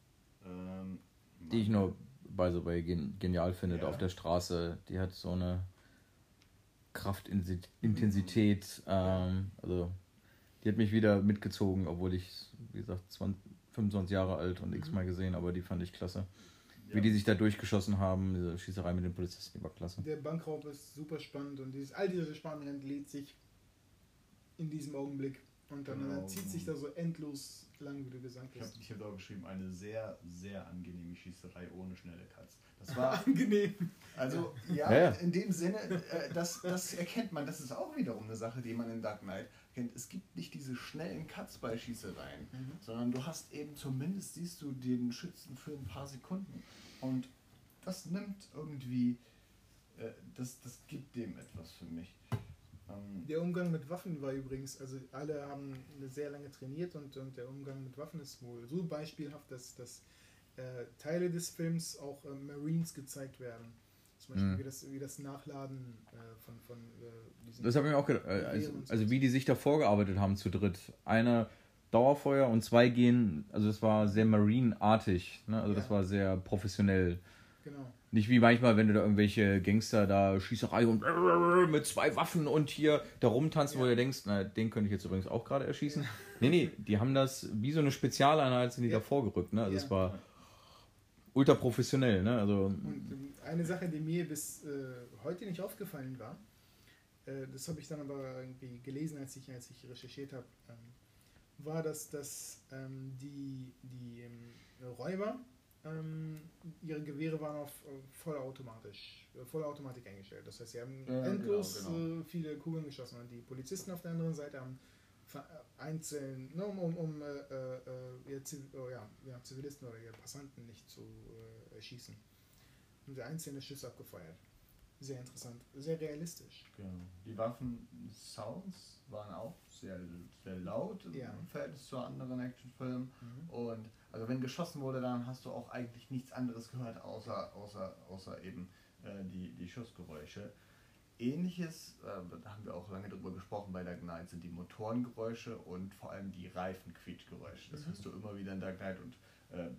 ähm, die ich nur by the way genial finde ja. auf der Straße. Die hat so eine Kraftintensität. Mhm. Ähm, also die hat mich wieder mitgezogen, obwohl ich, wie gesagt, 20, 25 Jahre alt und mhm. x-mal gesehen, aber die fand ich klasse. Ja. Wie die sich da durchgeschossen haben, diese Schießerei mit den Polizisten, die war klasse. Der Bankraub ist super spannend und dieses, all diese Spannung entlädt sich in diesem Augenblick. Und dann genau. zieht sich da so endlos lang, wie du gesagt hast. Ich habe hab auch geschrieben, eine sehr, sehr angenehme Schießerei ohne schnelle Cuts. Das war angenehm. Also, ja, ja, in dem Sinne, äh, das, das erkennt man, das ist auch wiederum eine Sache, die man in Dark Knight kennt. Es gibt nicht diese schnellen Cuts bei Schießereien, mhm. sondern du hast eben zumindest, siehst du den Schützen für ein paar Sekunden. Und das nimmt irgendwie, äh, das, das gibt dem etwas für mich. Ähm, der Umgang mit Waffen war übrigens, also alle haben sehr lange trainiert und, und der Umgang mit Waffen ist wohl so beispielhaft, dass, dass äh, Teile des Films auch äh, Marines gezeigt werden. Zum Beispiel mhm. wie, das, wie das Nachladen äh, von, von äh, diesen. Das habe ich mir auch gedacht. Äh, also, also, wie die sich da vorgearbeitet haben zu dritt. Eine Dauerfeuer und zwei gehen, also das war sehr Marine-artig. Ne? Also ja. das war sehr professionell. Genau. Nicht wie manchmal, wenn du da irgendwelche Gangster da Schießerei und mit zwei Waffen und hier da rumtanzen, ja. wo du denkst, na, den könnte ich jetzt übrigens auch gerade erschießen. Ja. Nee, nee, die haben das wie so eine Spezialeinheit sind die ja. da vorgerückt, ne? Also es war ultra professionell, ne? Also und eine Sache, die mir bis äh, heute nicht aufgefallen war, äh, das habe ich dann aber irgendwie gelesen, als ich, als ich recherchiert habe, ähm, war, dass, dass ähm, die, die ähm, Räuber ähm, ihre Gewehre waren auf äh, vollautomatisch, äh, Vollautomatik eingestellt. Das heißt, sie haben ja, endlos genau, genau. Äh, viele Kugeln geschossen. Und die Polizisten auf der anderen Seite haben äh, einzeln, ne, um, um, um äh, äh, oh, ja, ja, Zivilisten oder ihre Passanten nicht zu erschießen. Und der einzelne Schuss abgefeuert. Sehr interessant, sehr realistisch. Genau. Die Waffen-Sounds waren auch sehr, sehr laut im ja. Verhältnis zu anderen Actionfilmen. Mhm. Und also wenn geschossen wurde, dann hast du auch eigentlich nichts anderes gehört, außer, außer, außer eben äh, die, die Schussgeräusche. Ähnliches, äh, da haben wir auch lange drüber gesprochen bei Dark Knight, sind die Motorengeräusche und vor allem die Reifenquietschgeräusche. Das mhm. hörst du immer wieder in Dark Knight und äh,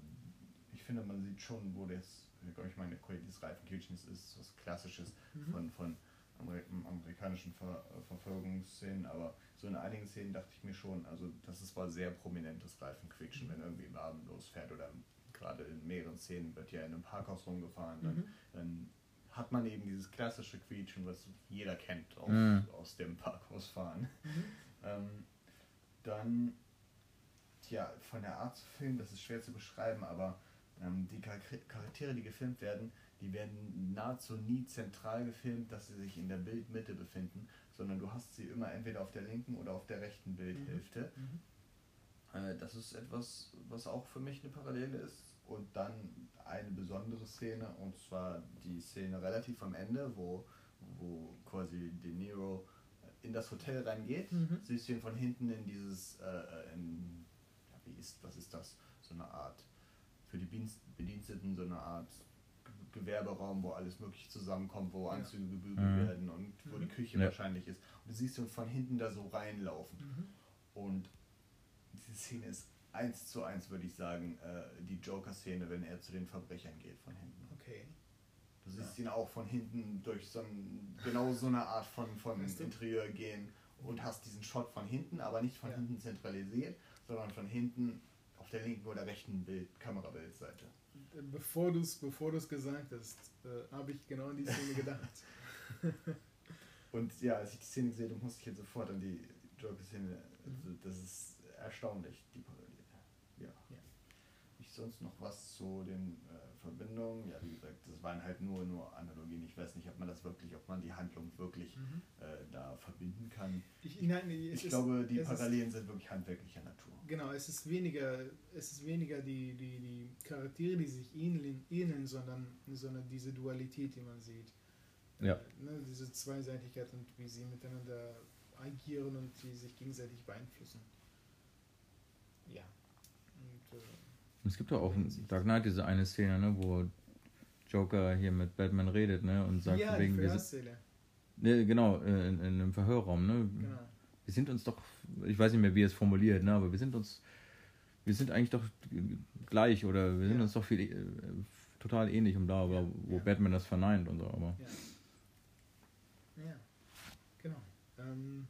ich finde, man sieht schon, wo das, ich meine, dieses Reifenquietschen ist, was Klassisches mhm. von, von amerikanischen Ver Verfolgungsszenen, aber so in einigen Szenen dachte ich mir schon, also das ist mal sehr prominentes Reifenquietschen, mhm. wenn irgendwie ein Abend losfährt oder gerade in mehreren Szenen wird ja in einem Parkhaus rumgefahren, dann, mhm. dann hat man eben dieses klassische Quietschen, was jeder kennt aus, mhm. aus dem Parkhausfahren. Mhm. Ähm, dann, ja, von der Art zu filmen, das ist schwer zu beschreiben, aber ähm, die Charaktere, die gefilmt werden, die werden nahezu nie zentral gefilmt, dass sie sich in der Bildmitte befinden, sondern du hast sie immer entweder auf der linken oder auf der rechten Bildhälfte. Mhm. mhm. Äh, das ist etwas, was auch für mich eine Parallele ist. Und dann eine besondere Szene, und zwar die Szene relativ am Ende, wo, wo quasi De Niro in das Hotel reingeht, mhm. siehst du ihn von hinten in dieses, äh, in, ja, wie ist, was ist das? So eine Art, für die Bediensteten so eine Art Gewerberaum, wo alles mögliche zusammenkommt, wo ja. Anzüge gebügelt mhm. werden und wo die mhm. Küche ja. wahrscheinlich ist. Und du siehst ihn von hinten da so reinlaufen. Mhm. Und diese Szene ist eins zu eins, würde ich sagen, äh, die Joker-Szene, wenn er zu den Verbrechern geht von hinten. Okay. Du siehst ja. ihn auch von hinten durch so ein, genau so eine Art von, von Interieur gehen und hast diesen Shot von hinten, aber nicht von hinten zentralisiert, sondern von hinten auf der linken oder rechten Bild, Kamerabildseite bevor du es bevor gesagt hast, äh, habe ich genau an die Szene gedacht. Und ja, als ich die Szene gesehen habe, musste ich jetzt sofort an die Joker-Szene. Also das ist erstaunlich, die Parallele. Ja. ja. ich sonst noch was zu den äh, Verbindungen? Ja, wie gesagt, das waren halt nur, nur Analogien. Ich weiß nicht, ob man das wirklich, ob man die Handlung wirklich Mhm. äh, da verbinden kann. Ich, nein, Ich ist- glaube, die es ist- Parallelen sind wirklich handwerklicher Natur. Genau, es ist weniger, es ist weniger die, die, die Charaktere, die sich ähneln, ähneln sondern, sondern diese Dualität, die man sieht. Ja. Ne, diese Zweiseitigkeit und wie sie miteinander agieren und die sich gegenseitig beeinflussen. Ja. Es gibt doch auch in Dark Knight diese eine Szene, ne, wo Joker hier mit Batman redet, ne, und sagt ja, wegen, wir sind, ne, genau, äh, in, in einem Verhörraum, ne, Genau. wir sind uns doch, ich weiß nicht mehr, wie er es formuliert, ne, aber wir sind uns, wir sind eigentlich doch gleich oder wir sind Ja. uns doch viel, äh, total ähnlich und bla, aber Ja, wo ja. Batman das verneint und so, aber Ja. Ja, genau. Ähm,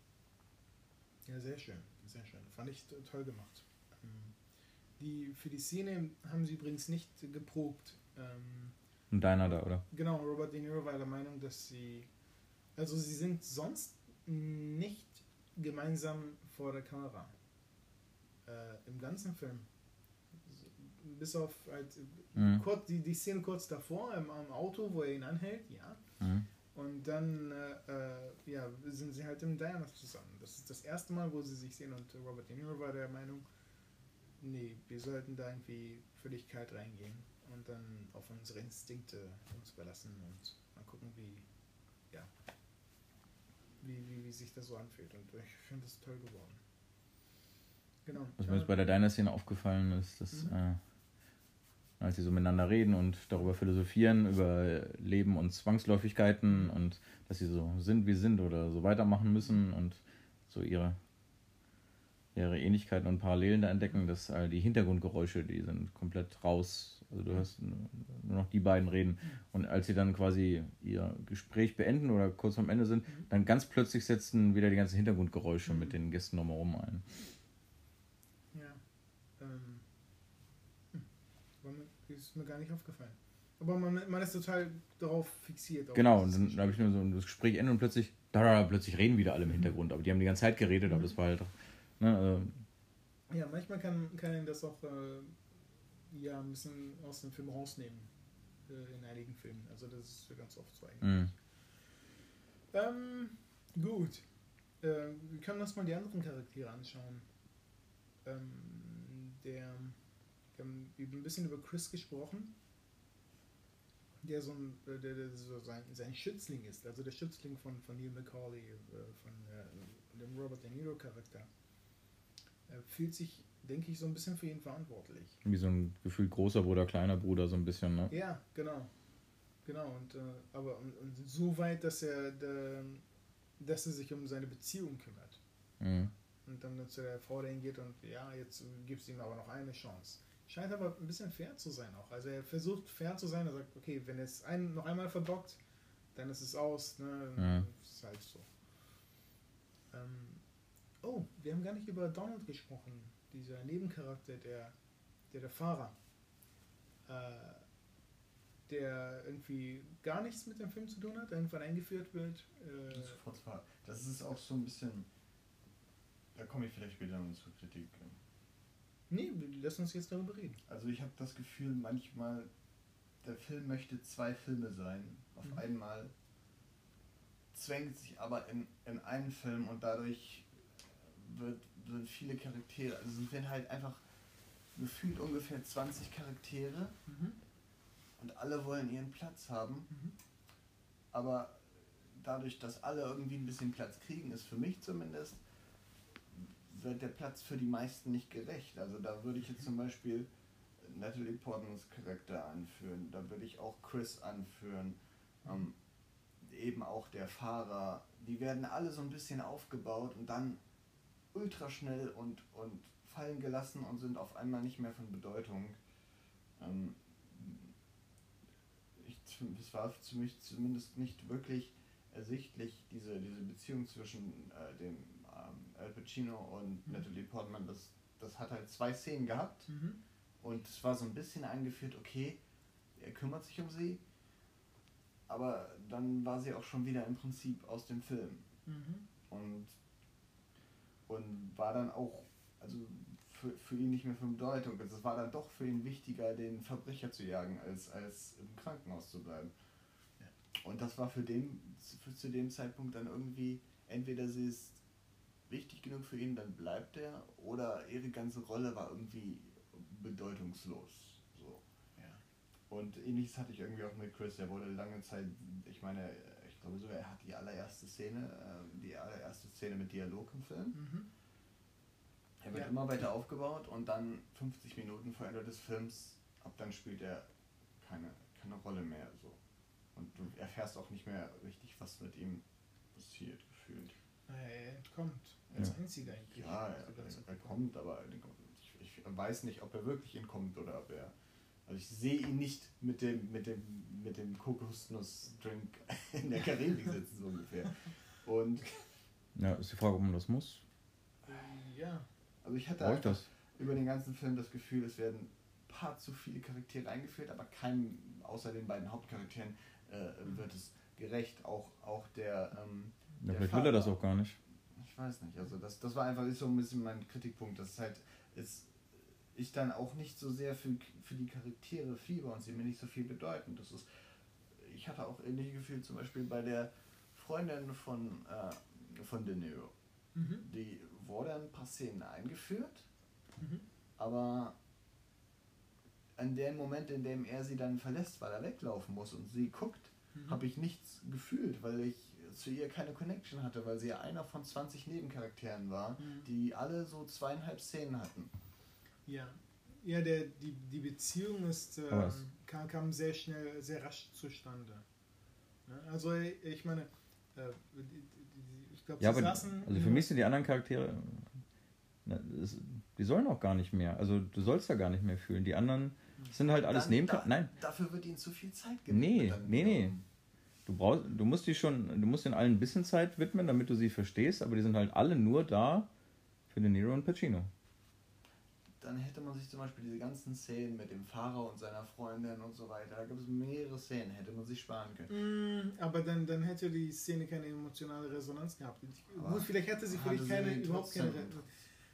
ja, sehr schön, sehr schön. Fand ich toll gemacht. Die, für die Szene haben sie übrigens nicht geprobt. Ähm, ein Deiner da, oder? genau, Robert De Niro war der Meinung, dass sie, also sie sind sonst nicht gemeinsam vor der Kamera. Äh, Im ganzen Film. Bis auf halt Mhm. kurz, die, die Szene kurz davor im, am Auto, wo er ihn anhält, ja. Mhm. Und dann äh, äh, ja, sind sie halt im Diana zusammen. Das ist das erste Mal, wo sie sich sehen und Robert De Niro war der Meinung, nee, wir sollten da irgendwie völlig kalt reingehen und dann auf unsere Instinkte uns verlassen und mal gucken, wie, ja, wie, wie, wie sich das so anfühlt. Und ich finde das toll geworden. Genau. Was mir jetzt bei der Deiner-Szene aufgefallen ist, dass, Mhm. äh, als sie so miteinander reden und darüber philosophieren, über Leben und Zwangsläufigkeiten und dass sie so sind, wie sie sind oder so weitermachen müssen und so ihre, ihre Ähnlichkeiten und Parallelen da entdecken, dass äh, die Hintergrundgeräusche, die sind komplett raus. Also du hörst nur noch die beiden reden. Und als sie dann quasi ihr Gespräch beenden oder kurz am Ende sind, dann ganz plötzlich setzen wieder die ganzen Hintergrundgeräusche mit den Gästen nochmal rum ein. Ja. Ähm, hm, ist mir gar nicht aufgefallen. Aber man, man ist total darauf fixiert. Genau, und dann habe ich nur so das Gespräch endet und plötzlich, da, plötzlich reden wieder alle im. Hintergrund. Aber die haben die ganze Zeit geredet, aber Mhm. das war halt, ne, also, Ja, manchmal kann, kann das auch äh, ja, ein bisschen aus dem Film rausnehmen. Äh, in einigen Filmen. Also das ist ganz oft so eigentlich. mh. Ähm, gut. Äh, wir können uns mal die anderen Charaktere anschauen. Ähm, der, wir haben ein bisschen über Chris gesprochen, der so ein, äh, der, der so sein, sein Schützling ist, also der Schützling von, von Neil McCauley, äh, von äh, dem Robert De Niro Charakter. Er fühlt sich, denke ich, so ein bisschen für ihn verantwortlich. wie so ein gefühlt großer Bruder, kleiner Bruder, so ein bisschen, ne? Ja, genau. Genau, und äh, aber und, und so weit, dass er der, dass er sich um seine Beziehung kümmert. Mhm. Und dann zu der Frau dahin geht und ja, jetzt gibst du ihm aber noch eine Chance. Scheint aber ein bisschen fair zu sein auch. Also er versucht fair zu sein, er sagt, okay, wenn er es ein, noch einmal verbockt, dann ist es aus, ne? Ja. Ist halt so. Ähm, oh, wir haben gar nicht über Donald gesprochen, dieser Nebencharakter, der, der, der Fahrer. Äh, der irgendwie gar nichts mit dem Film zu tun hat, irgendwann eingeführt wird. Äh, Sofort zwar- Das ist auch so ein bisschen. Da komme ich vielleicht später noch zur Kritik. nee, lass uns jetzt darüber reden. Also ich habe das Gefühl, manchmal der Film möchte zwei Filme sein auf Mhm. einmal, zwängt sich aber in, in einen Film und dadurch wird, sind viele Charaktere, also es sind halt einfach gefühlt ungefähr 20 Charaktere und alle wollen ihren Platz haben, Mhm. aber dadurch, dass alle irgendwie ein bisschen Platz kriegen, ist für mich zumindest, wird der Platz für die meisten nicht gerecht. Also da würde ich jetzt zum Beispiel Natalie Portmans Charakter anführen, da würde ich auch Chris anführen, ähm, eben auch der Fahrer. Die werden alle so ein bisschen aufgebaut und dann ultra schnell und, und fallen gelassen und sind auf einmal nicht mehr von Bedeutung. Ähm, ich, es war für mich zumindest nicht wirklich ersichtlich, diese, diese Beziehung zwischen äh, dem ähm, Al Pacino und Mhm. Natalie Portman, das, das hat halt zwei Szenen gehabt Mhm. und es war so ein bisschen eingeführt, okay, er kümmert sich um sie, aber dann war sie auch schon wieder im Prinzip aus dem Film Mhm. und, und war dann auch, also für für, ihn nicht mehr von Bedeutung. Also es war dann doch für ihn wichtiger, den Verbrecher zu jagen, als, als im Krankenhaus zu bleiben. Und das war für den, für, zu dem Zeitpunkt dann irgendwie, entweder sie ist wichtig genug für ihn, dann bleibt er, oder ihre ganze Rolle war irgendwie bedeutungslos. So. Ja. Und ähnliches hatte ich irgendwie auch mit Chris. Er wurde lange Zeit, ich meine, glaube sogar, er hat die allererste Szene, äh, die allererste Szene mit Dialog im Film. Mhm. Er wird ja. immer weiter aufgebaut und dann 50 Minuten vor Ende des Films, ab dann spielt er keine, keine Rolle mehr. So. Und du erfährst auch nicht mehr richtig, was mit ihm passiert, gefühlt. Er kommt als ja. einziger eigentlich. Ja, er, er kommt, aber ich, ich, weiß nicht, ob er wirklich entkommt oder ob er. Also ich sehe ihn nicht mit dem, mit dem, mit dem Kokosnuss-Drink in der Karibik sitzen, so ungefähr. Und. Ja, ist die Frage, ob man das muss. Äh, ja. Also ich hatte das? über den ganzen Film das Gefühl, es werden ein paar zu viele Charaktere eingeführt, aber keinem außer den beiden Hauptcharakteren äh, wird es gerecht. Auch, auch der. Ähm, ja, der vielleicht Vater, will er das auch gar nicht. Ich weiß nicht. Also das, das war einfach ist so ein bisschen mein Kritikpunkt, dass halt ist, ich dann auch nicht so sehr für, für die Charaktere fieber und sie mir nicht so viel bedeuten. Das ist, ich hatte auch ähnliche Gefühle zum Beispiel bei der Freundin von, äh, von De Niro. Mhm. Die wurde ein paar Szenen eingeführt, mhm. aber an dem Moment, in dem er sie dann verlässt, weil er weglaufen muss und sie guckt, mhm. habe ich nichts gefühlt, weil ich zu ihr keine Connection hatte, weil sie ja einer von 20 Nebencharakteren war, mhm. die alle so zweieinhalb Szenen hatten. Ja, ja der, die, die Beziehung ist, ähm, kam, kam sehr schnell, sehr rasch zustande. Also ich meine, äh, ich glaube, ja, sie saßen... Also für mich sind die anderen Charaktere, na, das, die sollen auch gar nicht mehr. Also du sollst ja gar nicht mehr fühlen. Die anderen sind halt alles Nebencharaktere. Da, Nein. Dafür wird ihnen zu viel Zeit gegeben. Nee, nee, nee. Du, brauchst, du musst die schon, du musst den allen ein bisschen Zeit widmen, damit du sie verstehst, aber die sind halt alle nur da für den Nero und Pacino. Dann hätte man sich zum Beispiel diese ganzen Szenen mit dem Fahrer und seiner Freundin und so weiter, da gibt es mehrere Szenen, hätte man sich sparen können. Mm, aber dann, dann hätte die Szene keine emotionale Resonanz gehabt. Gut, vielleicht hätte sie vielleicht keine, überhaupt keine.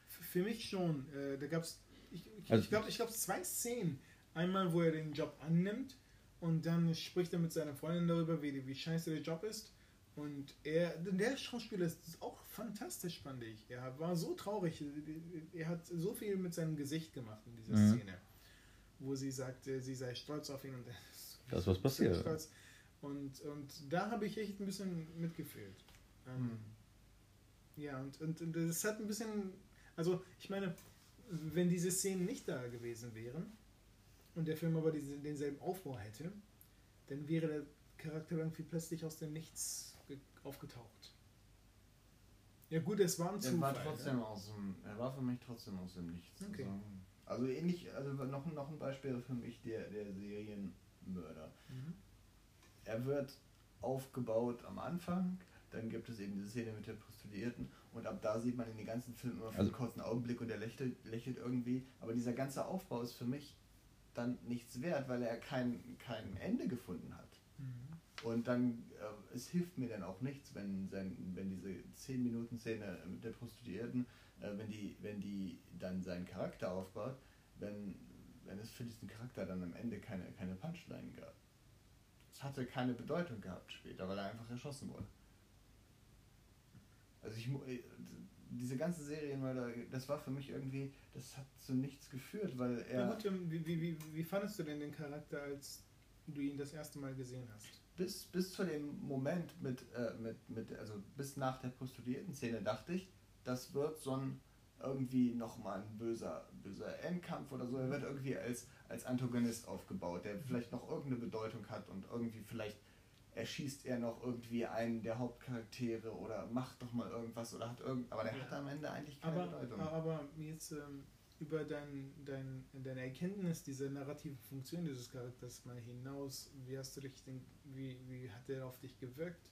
Für mich schon. Äh, da gab es, ich, ich, also, ich glaube, ich glaub, zwei Szenen Einmal, wo er den Job annimmt und dann spricht er mit seiner Freundin darüber, wie, wie scheiße der Job ist. Und er, der Schauspieler ist auch fantastisch, fand ich. Er war so traurig. Er hat so viel mit seinem Gesicht gemacht in dieser mhm. Szene, wo sie sagte, sie sei stolz auf ihn und er ist das was passiert. Stolz. Und, und da habe ich echt ein bisschen mitgefühlt. Ähm, mhm. Ja, und, und, und das hat ein bisschen, also ich meine, wenn diese Szenen nicht da gewesen wären, und der Film aber diesen, denselben Aufbau hätte, dann wäre der Charakter irgendwie plötzlich aus dem Nichts aufgetaucht. Ja gut, es war ein er Zufall. War trotzdem ne? aus dem, er war für mich trotzdem aus dem Nichts. Okay. Also, also ähnlich, also noch, noch ein Beispiel für mich der, der Serienmörder. Mhm. Er wird aufgebaut am Anfang, dann gibt es eben diese Szene mit der Prostituierten und ab da sieht man in den ganzen Film immer für also, einen kurzen Augenblick und er lächelt, lächelt irgendwie. Aber dieser ganze Aufbau ist für mich dann nichts wert, weil er kein, kein Ende gefunden hat. Und dann, äh, es hilft mir dann auch nichts, wenn, sein, wenn diese 10 Minuten Szene mit der Prostituierten, äh, wenn, die, wenn die dann seinen Charakter aufbaut, wenn, wenn es für diesen Charakter dann am Ende keine, keine Punchline gab. Es hatte keine Bedeutung gehabt später, weil er einfach erschossen wurde. Also ich, äh, diese ganze Serienmörder, das war für mich irgendwie, das hat zu nichts geführt, weil er. Ja gut, wie, wie, wie, wie fandest du denn den Charakter, als du ihn das erste Mal gesehen hast? Bis, bis zu dem Moment mit, äh, mit, mit, also bis nach der Prostituierten-Szene dachte ich, das wird so ein irgendwie nochmal ein böser, böser Endkampf oder so. Er wird irgendwie als, als Antagonist aufgebaut, der vielleicht noch irgendeine Bedeutung hat und irgendwie vielleicht erschießt er noch irgendwie einen der Hauptcharaktere oder macht doch mal irgendwas oder hat irgend, aber der ja. hat am Ende eigentlich keine aber, Bedeutung. Aber jetzt ähm, über dein, dein, deine Erkenntnis dieser narrativen Funktion dieses Charakters mal hinaus, wie hast du dich denn, wie, wie hat der auf dich gewirkt?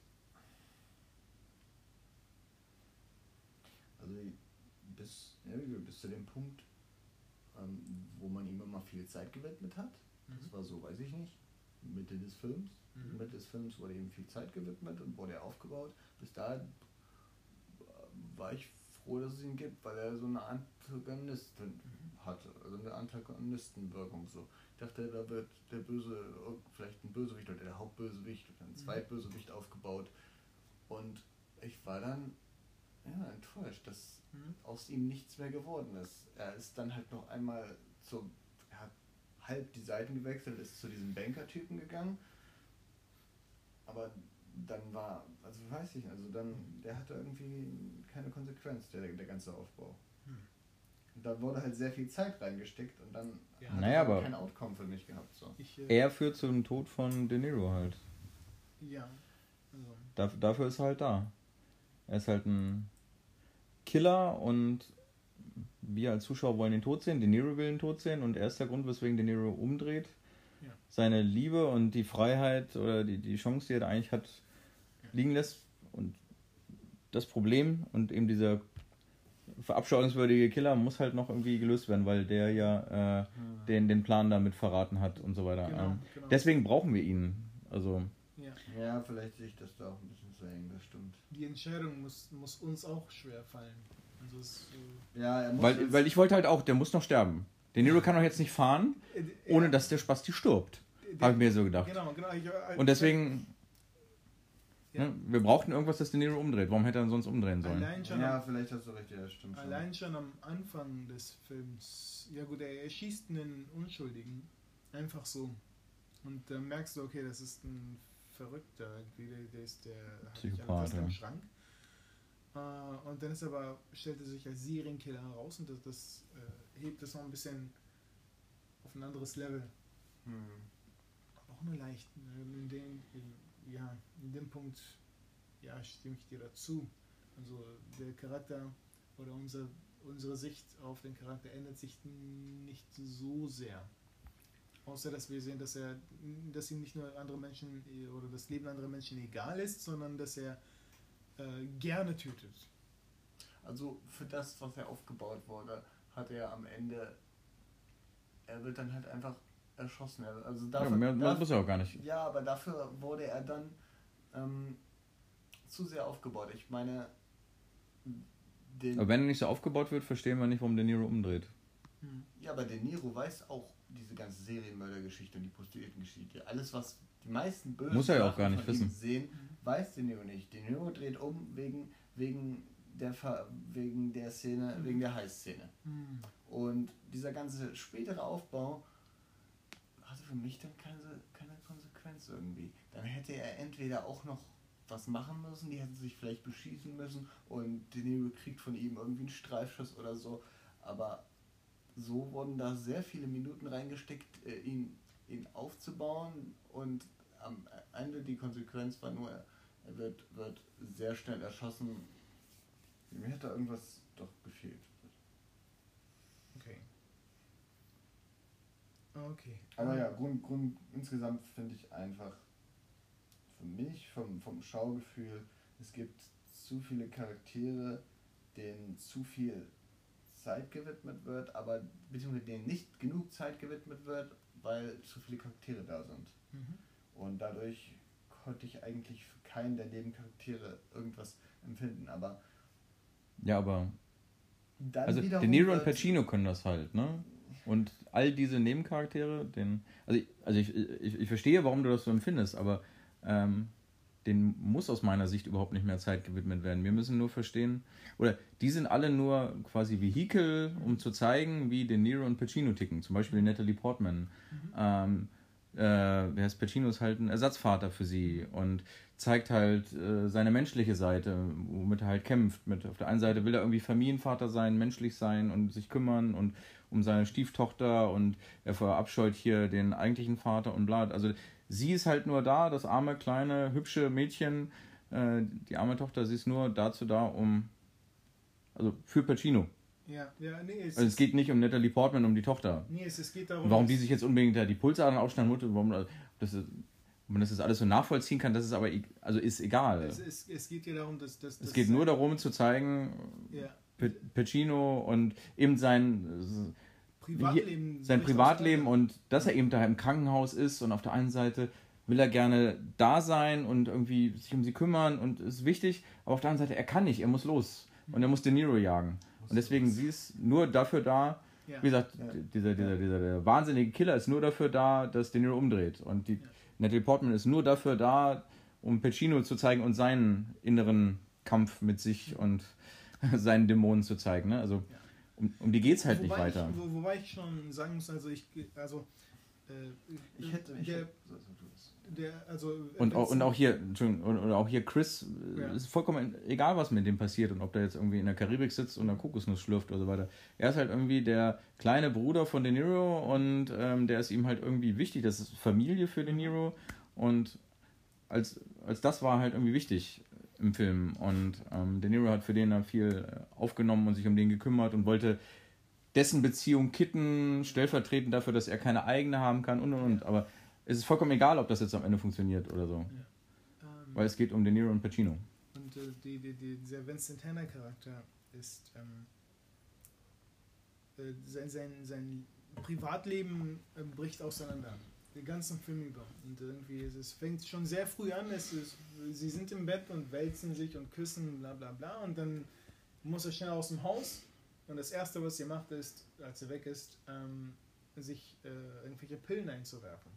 Also bis, ja, bis zu dem Punkt, ähm, wo man ihm immer viel Zeit gewidmet hat. Mhm. Das war so, weiß ich nicht, Mitte des Films Mhm. Mitte des Films wurde ihm viel Zeit gewidmet und wurde er aufgebaut. Bis dahin war ich froh, dass es ihn gibt, weil er so eine Antagonistin hatte, also eine Antagonistenwirkung so. Ich dachte, da wird der Böse, vielleicht ein Bösewicht oder der Hauptbösewicht oder ein Zweitbösewicht aufgebaut. Und ich war dann ja, enttäuscht, dass mhm. aus ihm nichts mehr geworden ist. Er ist dann halt noch einmal so, er hat halb die Seiten gewechselt, ist zu diesem Banker-Typen gegangen. Aber dann war, also weiß ich, also dann, der hatte irgendwie keine Konsequenz, der, der ganze Aufbau. Und da wurde halt sehr viel Zeit reingesteckt und dann ja. hat naja, aber kein Outcome für mich gehabt. So. Ich, äh, er führt zum Tod von De Niro halt. Ja. Also. Dafür, dafür ist er halt da. Er ist halt ein Killer und wir als Zuschauer wollen ihn tot sehen, De Niro will ihn tot sehen und er ist der Grund, weswegen De Niro umdreht. Ja. Seine Liebe und die Freiheit oder die, die Chance, die er da eigentlich hat, liegen lässt. Und das Problem und eben dieser verabscheuungswürdige Killer muss halt noch irgendwie gelöst werden, weil der ja äh, den, den Plan damit verraten hat und so weiter. Genau, ähm, genau. Deswegen brauchen wir ihn. Also. Ja. ja, vielleicht sehe ich das da auch ein bisschen zu eng, das stimmt. Die Entscheidung muss, muss uns auch schwer fallen. Also es, äh ja, weil, weil ich wollte halt auch, der muss noch sterben. Der Nero kann doch jetzt nicht fahren, äh, ohne dass der Spasti stirbt. Habe ich mir so gedacht. Genau, genau. Ich, äh, und deswegen ja. Ne? Wir brauchten irgendwas, das De Niro umdreht. Warum hätte er sonst umdrehen sollen? ja, vielleicht hast du recht, ja, stimmt. Allein schon. schon am Anfang des Films, ja gut, er schießt einen Unschuldigen. Einfach so. Und dann merkst du, okay, das ist ein Verrückter, der, der ist der Psychopath, ja. im Schrank. Uh, und dann ist aber, stellt er sich als Serienkiller heraus und das, das uh, hebt das noch ein bisschen auf ein anderes Level. Hm. Auch nur leicht. In dem, in, ja, in dem Punkt ja, stimme ich dir dazu. Also der Charakter oder unser, unsere Sicht auf den Charakter ändert sich nicht so sehr. Außer dass wir sehen, dass er, dass ihm nicht nur andere Menschen oder das Leben anderer Menschen egal ist, sondern dass er äh, gerne tötet. Also für das, was er aufgebaut wurde, hat er am Ende, er wird dann halt einfach erschossen. Also dafür, ja, mehr, mehr dafür, muss er auch gar nicht. Ja, aber dafür wurde er dann ähm, zu sehr aufgebaut. Ich meine. aber wenn er nicht so aufgebaut wird, verstehen wir nicht, warum De Niro umdreht. Hm. Ja, aber De Niro weiß auch diese ganze Serienmördergeschichte und die Prostituiertengeschichte. Alles, was die meisten bösen Muss er ja auch gar nicht wissen. sehen, mhm. weiß De Niro nicht. De Niro dreht um wegen, wegen, der, wegen der Szene, mhm. wegen der Heißszene. Mhm. Und dieser ganze spätere Aufbau für mich dann keine, keine Konsequenz irgendwie. Dann hätte er entweder auch noch was machen müssen, die hätten sich vielleicht beschießen müssen und De Niro kriegt von ihm irgendwie einen Streifschuss oder so. Aber so wurden da sehr viele Minuten reingesteckt, äh, ihn, ihn aufzubauen und am Ende die Konsequenz war nur, er wird, wird sehr schnell erschossen. Mir hätte irgendwas doch gefehlt. Okay. Aber ja, Grund, Grund, insgesamt finde ich einfach für mich vom, vom Schaugefühl, es gibt zu viele Charaktere, denen zu viel Zeit gewidmet wird, aber beziehungsweise denen nicht genug Zeit gewidmet wird, weil zu viele Charaktere da sind. Mhm. Und dadurch konnte ich eigentlich für keinen der Nebencharaktere irgendwas empfinden, aber. Ja, aber. also De Niro und Pacino können das halt, ne? Und all diese Nebencharaktere, den, also ich, also ich, ich, ich verstehe, warum du das so empfindest, aber ähm, den muss aus meiner Sicht überhaupt nicht mehr Zeit gewidmet werden. Wir müssen nur verstehen, oder die sind alle nur quasi Vehikel, um zu zeigen, wie De Niro und Pacino ticken. Zum Beispiel Natalie Portman. Mhm. Ähm, äh, wer ist Pacino ist halt ein Ersatzvater für sie und zeigt halt äh, seine menschliche Seite, womit er halt kämpft. Mit, auf der einen Seite will er irgendwie Familienvater sein, menschlich sein und sich kümmern und um seine Stieftochter und er verabscheut hier den eigentlichen Vater und bla. Also sie ist halt nur da, das arme, kleine, hübsche Mädchen, äh, die arme Tochter, sie ist nur dazu da, um, also für Pacino. Ja, ja, nee, es, also es geht nicht um Natalie Portman, um die Tochter. Nee, es, es geht darum. Warum die sich jetzt unbedingt da die Pulsadern aufschneiden muss, warum das ist, man das alles so nachvollziehen kann, das ist aber also ist egal. Es, es, es geht ja darum, dass, dass, es geht nur darum zu zeigen, ja. Pacino und eben sein Privatleben, sein Privatleben und dass er eben da im Krankenhaus ist und auf der einen Seite will er gerne da sein und irgendwie sich um sie kümmern und ist wichtig, aber auf der anderen Seite er kann nicht, er muss los, und er muss De Niro jagen. Und deswegen sie ist nur dafür da, Ja. wie gesagt, Ja. dieser, dieser, dieser der wahnsinnige Killer ist nur dafür da, dass De Niro umdreht. Und die Natalie Portman ist nur dafür da, um Pacino zu zeigen und seinen inneren Kampf mit sich und seinen Dämonen zu zeigen. Ne? Also um, um die geht's halt nicht wobei weiter. Ich, wo, wobei ich schon sagen muss, also ich, also, äh, Ich hätte. Ich der, hätte es. der, also Und auch, und auch hier, Entschuldigung, und, und auch hier Chris, äh, Ja. ist vollkommen egal, was mit dem passiert und ob der jetzt irgendwie in der Karibik sitzt und eine Kokosnuss schlürft oder so weiter. Er ist halt irgendwie der kleine Bruder von De Niro und ähm, der ist ihm halt irgendwie wichtig. Das ist Familie für De Niro und als, als das war halt irgendwie wichtig im Film. Und ähm, De Niro hat für den dann viel äh, aufgenommen und sich um den gekümmert und wollte dessen Beziehung kitten, stellvertretend dafür, dass er keine eigene haben kann und und und. Aber es ist vollkommen egal, ob das jetzt am Ende funktioniert oder so. ähm, Weil es geht um De Niro und Pacino. Und äh, die, die, die, dieser Vincent Tanner Charakter ist ähm, äh, sein, sein, sein Privatleben äh, bricht auseinander. Den ganzen Film über. Und irgendwie ist es fängt schon sehr früh an. Es ist, sie sind im Bett und wälzen sich und küssen, bla bla bla. Und dann muss er schnell aus dem Haus. Und das erste, was er macht, ist, als er weg ist, ähm, sich äh, irgendwelche Pillen einzuwerfen.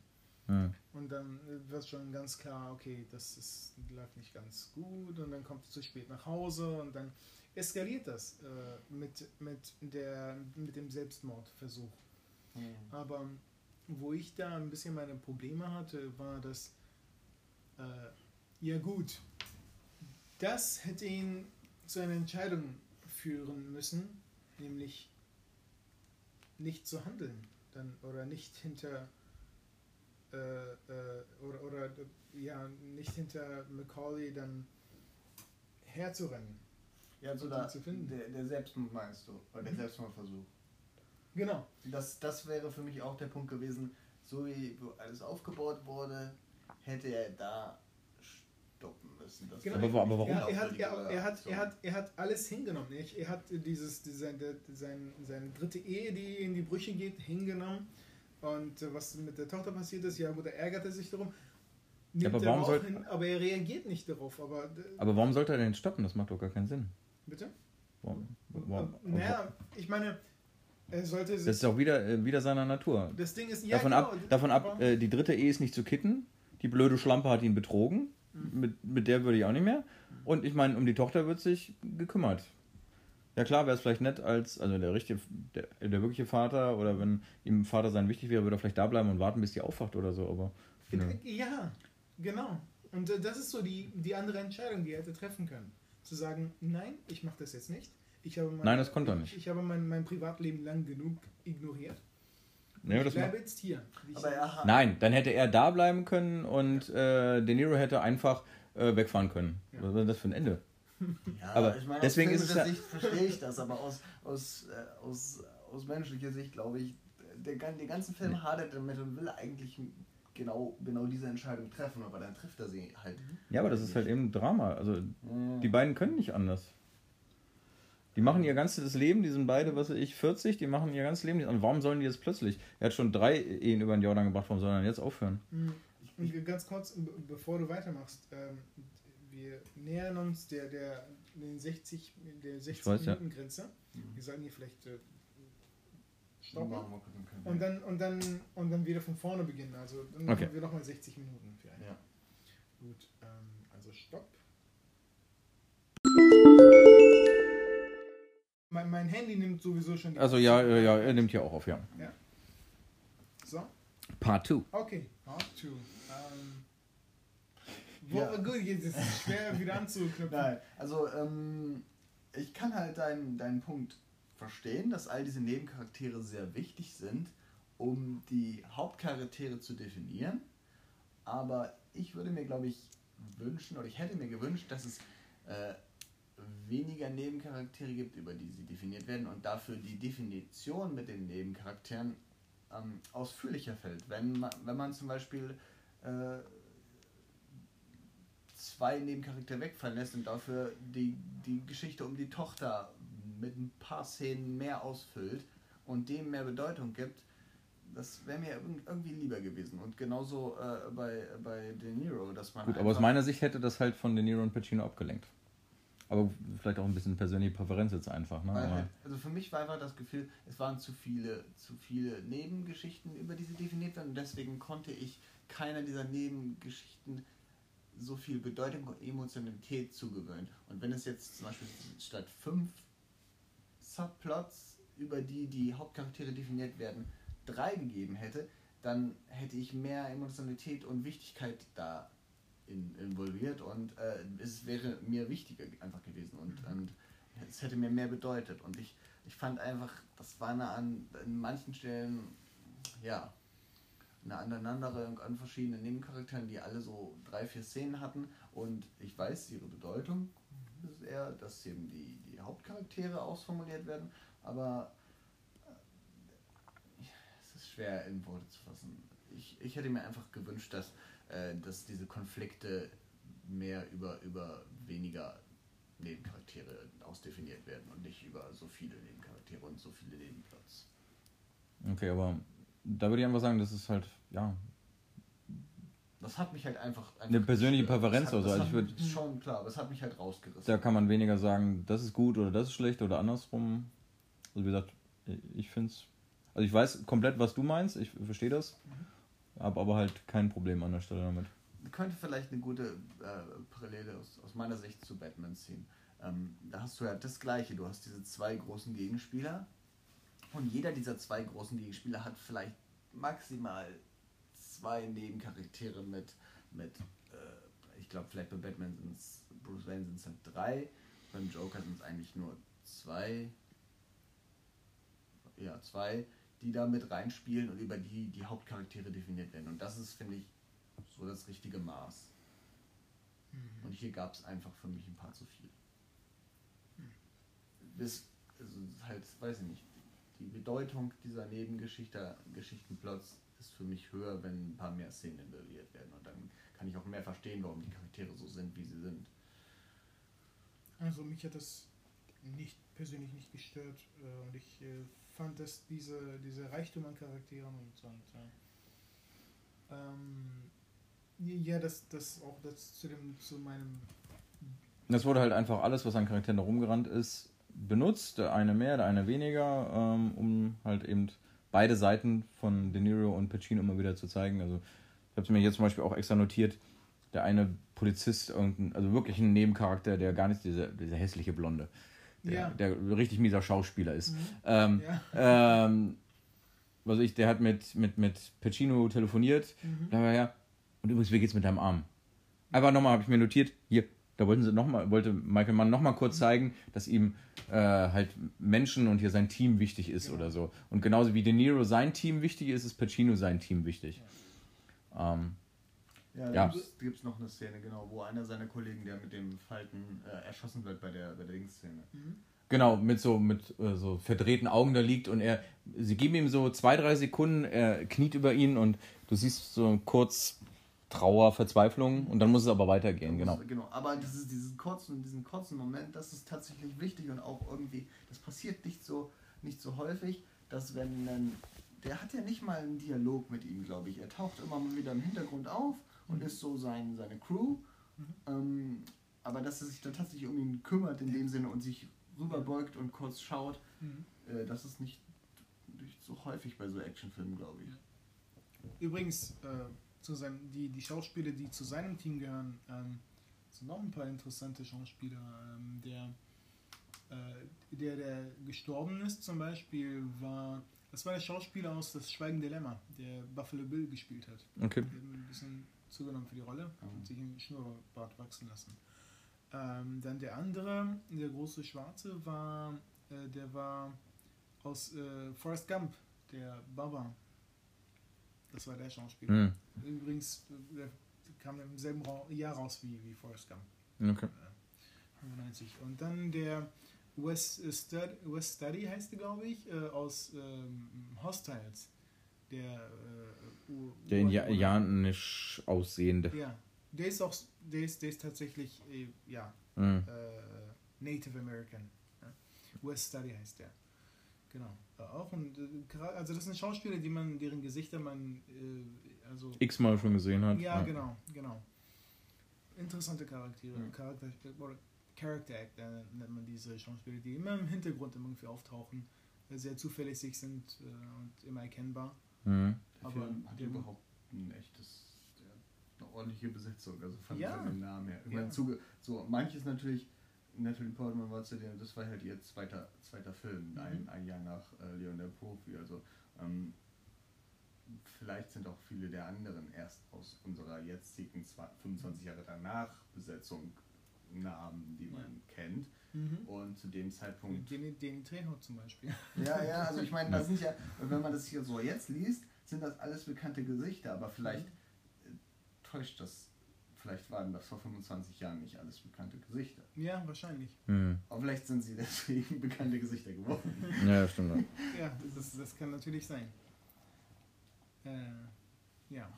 Hm. Und dann wird schon ganz klar, okay, das ist, läuft nicht ganz gut und dann kommt er zu spät nach Hause und dann eskaliert das äh, mit, mit, der, mit dem Selbstmordversuch. Aber wo ich da ein bisschen meine Probleme hatte, war, dass, äh, ja gut, das hätte ihn zu einer Entscheidung führen müssen, nämlich nicht zu handeln dann, oder nicht hinter äh, äh, oder, oder ja, nicht hinter Macaulay dann herzurennen. Ja, also da, zu finden. der, der Selbstmord meinst du, oder der Selbstmordversuch. Genau. Das, das wäre für mich auch der Punkt gewesen, so wie alles aufgebaut wurde, hätte er da stoppen müssen. Das Genau. Aber aber warum? Er, er, hat, er, er, hat, er, hat, er hat alles hingenommen. Er, er hat dieses, sein, der, sein, seine dritte Ehe, die in die Brüche geht, hingenommen. Und äh, was mit der Tochter passiert ist, ja gut, er ärgerte sich darum. Nimmt aber er warum auch soll- hin, aber er reagiert nicht darauf. Aber, äh, Aber warum sollte er denn stoppen? Das macht doch gar keinen Sinn. bitte? Warum, warum, naja, ich meine, er sollte sich. das ist auch wieder, äh, wieder seiner Natur. das Ding ist, ja, davon genau, ab, davon ab äh, die dritte Ehe ist nicht zu kitten. Die blöde Schlampe hat ihn betrogen. Mhm. Mit, mit der würde ich auch nicht mehr. Und ich meine, um die Tochter wird sich gekümmert. Ja klar, wäre es vielleicht nett als, also der richtige, der, der wirkliche Vater oder wenn ihm Vater sein wichtig wäre, würde er vielleicht da bleiben und warten, bis die aufwacht oder so, aber nö. Ja, genau. Und äh, das ist so die, die andere Entscheidung, die er hätte treffen können. Zu sagen, nein, ich mache das jetzt nicht. Ich habe mein, Nein, das konnte er ich, nicht. Ich habe mein, mein Privatleben lang genug ignoriert. Nee, ich das bleibe jetzt hier. Er Nein, dann hätte er da bleiben können und äh, De Niro hätte einfach äh, wegfahren können. Ja. Was war das für ein Ende? Ja, Aber ich meine, deswegen aus ist es ja- Sicht verstehe ich das, aber aus, aus, äh, aus, aus menschlicher Sicht glaube ich, der, gan- den ganzen Film hadert damit und will eigentlich genau, genau diese Entscheidung treffen, aber dann trifft er sie halt. Ja, aber das ist halt eben Drama. Also Ja. die beiden können nicht anders. Die machen ihr ganzes Leben, die sind beide, was weiß ich, 40, die machen ihr ganzes Leben. Und warum sollen die jetzt plötzlich? Er hat schon drei Ehen über den Jordan gebracht, warum soll er denn jetzt aufhören? Mhm. Und ganz kurz, be- bevor du weitermachst, ähm, wir nähern uns der, der, den 60, der 60 weiß, ja. Minuten Grenze. Wir sollten hier vielleicht äh, stoppen. Und dann, und, dann, und dann wieder von vorne beginnen. Also dann Okay. machen wir nochmal 60 Minuten für einen. Ja. Gut, ähm, Mein, mein Handy nimmt sowieso schon die Also ja, äh, ja, er nimmt hier auch auf, ja. So, Part 2. okay, Part 2. Ähm, wo, Ja. Gut, jetzt ist es schwer wieder anzuknüpfen. Nein, also ähm, ich kann halt deinen, deinen Punkt verstehen, dass all diese Nebencharaktere sehr wichtig sind, um die Hauptcharaktere zu definieren. Aber ich würde mir, glaube ich, wünschen, oder ich hätte mir gewünscht, dass es äh, weniger Nebencharaktere gibt, über die sie definiert werden und dafür die Definition mit den Nebencharakteren ähm, ausführlicher fällt. Wenn man, wenn man zum Beispiel äh, zwei Nebencharaktere wegfallen lässt und dafür die, die Geschichte um die Tochter mit ein paar Szenen mehr ausfüllt und dem mehr Bedeutung gibt, das wäre mir irg- irgendwie lieber gewesen. Und genauso äh, bei, bei De Niro, dass man. Gut, aber aus meiner Sicht hätte das halt von De Niro und Pacino abgelenkt. Aber vielleicht auch ein bisschen persönliche Präferenz jetzt einfach. Ne? Halt, also für mich war einfach das Gefühl, es waren zu viele, zu viele Nebengeschichten, über die sie definiert werden. Und deswegen konnte ich keiner dieser Nebengeschichten so viel Bedeutung und Emotionalität zugewöhnen. Und wenn es jetzt zum Beispiel statt fünf Subplots, über die die Hauptcharaktere definiert werden, drei gegeben hätte, dann hätte ich mehr Emotionalität und Wichtigkeit da in, involviert und äh, es wäre mir wichtiger einfach gewesen und, und es hätte mir mehr bedeutet. Und ich, ich fand einfach, das war eine an in manchen Stellen, ja, eine Aneinanderreihung an verschiedenen Nebencharakteren, die alle so drei, vier Szenen hatten. Und ich weiß, ihre Bedeutung ist eher, dass eben die, die Hauptcharaktere ausformuliert werden, aber äh, es ist schwer in Worte zu fassen. Ich, ich hätte mir einfach gewünscht, dass, äh, dass diese Konflikte mehr über, über weniger Nebencharaktere ausdefiniert werden und nicht über so viele Nebencharaktere und so viele Nebenplots. okay, aber da würde ich einfach sagen, das ist halt, ja, Das hat mich halt einfach. einfach Eine persönliche gestört. Präferenz hat, oder so, also ich Schon klar, aber es hat mich halt rausgerissen. da kann man weniger sagen, das ist gut oder das ist schlecht oder andersrum. Also wie gesagt, ich finde es, also ich weiß komplett, was du meinst, ich verstehe das, habe aber halt kein Problem an der Stelle damit. könnte vielleicht eine gute äh, Parallele aus, aus meiner Sicht zu Batman ziehen. Ähm, da hast du ja das Gleiche. Du hast diese zwei großen Gegenspieler und jeder dieser zwei großen Gegenspieler hat vielleicht maximal zwei Nebencharaktere mit, mit äh, ich glaube, vielleicht bei Batman sind es, Bruce Wayne sind es halt drei, beim Joker sind es eigentlich nur zwei, ja, zwei, die da mit reinspielen und über die die Hauptcharaktere definiert werden. Und das ist, finde ich, so das richtige Maß. Und hier gab es einfach für mich ein paar zu viel. Bis, also halt, weiß ich nicht, die Bedeutung dieser Nebengeschichte, Geschichtenplots ist für mich höher, wenn ein paar mehr Szenen involviert werden. Und dann kann ich auch mehr verstehen, warum die Charaktere so sind, wie sie sind. Also mich hat das nicht persönlich nicht gestört äh, und ich äh, fand, dass diese, diese Reichtum an Charakteren und, und äh, ähm, ja, das, das auch das zu dem zu meinem Das wurde halt einfach alles, was an Charakteren da rumgerannt ist, benutzt, der eine mehr, der eine weniger, ähm, um halt eben beide Seiten von De Niro und Pacino immer wieder zu zeigen. Also ich habe es mir jetzt zum Beispiel auch extra notiert, der eine Polizist, also wirklich ein Nebencharakter, der gar nicht dieser, dieser hässliche Blonde, der, Ja. der richtig mieser Schauspieler ist. Mhm. Ähm, ja, ähm, was ich, der hat mit, mit, mit Pacino telefoniert, Mhm. da war ja, und übrigens, wie geht's mit deinem Arm? Einfach nochmal, habe ich mir notiert, hier, da wollten sie noch mal, wollte Michael Mann nochmal kurz zeigen, dass ihm äh, halt Menschen und hier sein Team wichtig ist Genau. oder so. Und genauso wie De Niro sein Team wichtig ist, ist Pacino sein Team wichtig. Ähm, Ja, Ja. da gibt es noch eine Szene, genau, wo einer seiner Kollegen, der mit dem Falken äh, erschossen wird bei der, bei der Dingsszene. Mhm. Genau, mit so mit äh, so verdrehten Augen da liegt und er, sie geben ihm so zwei, drei Sekunden, er kniet über ihn und du siehst so kurz Trauer, Verzweiflung und dann muss es aber weitergehen, genau. genau. Aber dieses, diesen, kurzen, diesen kurzen Moment, das ist tatsächlich wichtig und auch irgendwie, das passiert nicht so, nicht so häufig, dass wenn dann, der hat ja nicht mal einen Dialog mit ihm, glaube ich. Er taucht immer mal wieder im Hintergrund auf und ist so sein, seine Crew. Ähm, aber dass er sich dann tatsächlich um ihn kümmert in dem Sinne und sich rüberbeugt und kurz schaut, Mhm. äh, das ist nicht, nicht so häufig bei so Actionfilmen, glaube ich. Übrigens, äh, zu seinem, die, die Schauspieler, die zu seinem Team gehören, ähm, sind noch ein paar interessante Schauspieler. Ähm, der, äh, der, der gestorben ist zum Beispiel, war, das war der Schauspieler aus Das Schweigende Lämmer, der Buffalo Bill gespielt hat. Okay. Der hat ein bisschen zugenommen für die Rolle und sich einen Schnurrbart wachsen lassen. Ähm, dann der andere, der große Schwarze, war, äh, der war aus äh, Forrest Gump, der Baba. Das war der Schauspieler. Hm. Übrigens, äh, der kam im selben Jahr raus wie, wie Forrest Gump. Okay. Äh, 95. Und dann der Wes äh, Stud Study heißt der, glaube ich, äh, aus ähm, Hostiles. Der, äh, Der indianisch aussehende. Ja, der ist auch, der ist, der ist tatsächlich, äh, ja, Hm. äh, Native American. Ja? West Study heißt der. Genau. Äh, auch und, äh, also das sind Schauspieler, die man, deren Gesichter man, äh, also X-mal schon gesehen hat. ja, genau, genau. Interessante Charaktere, Mhm. Charakter, oder Character Actor nennt man diese Schauspieler, die immer im Hintergrund irgendwie auftauchen, äh, sehr zuverlässig sind äh, und immer erkennbar. Mhm. Der Aber Film hat der- überhaupt ein echtes, eine ordentliche Besetzung, also von Ja. seinem Namen her. Ich Ja. meine, zuge- so, manches natürlich, Natalie Portman war zu dem, das war halt ihr zweiter, zweiter Film, Mhm. ein, ein Jahr nach äh, Leon der Profi, also ähm, vielleicht sind auch viele der anderen erst aus unserer jetzigen zwa- 25 Jahre danach Besetzung Namen, die man kennt und zu dem Zeitpunkt Den, den Trejo zum Beispiel. ja, ja, also ich meine, das sind ja, wenn man das hier so jetzt liest, sind das alles bekannte Gesichter, aber vielleicht äh, täuscht das, vielleicht waren das vor 25 Jahren nicht alles bekannte Gesichter. Ja, wahrscheinlich. Mhm. Aber vielleicht sind sie deswegen bekannte Gesichter geworden. Ja, stimmt. ja. Ja, das, das kann natürlich sein. Äh, ja.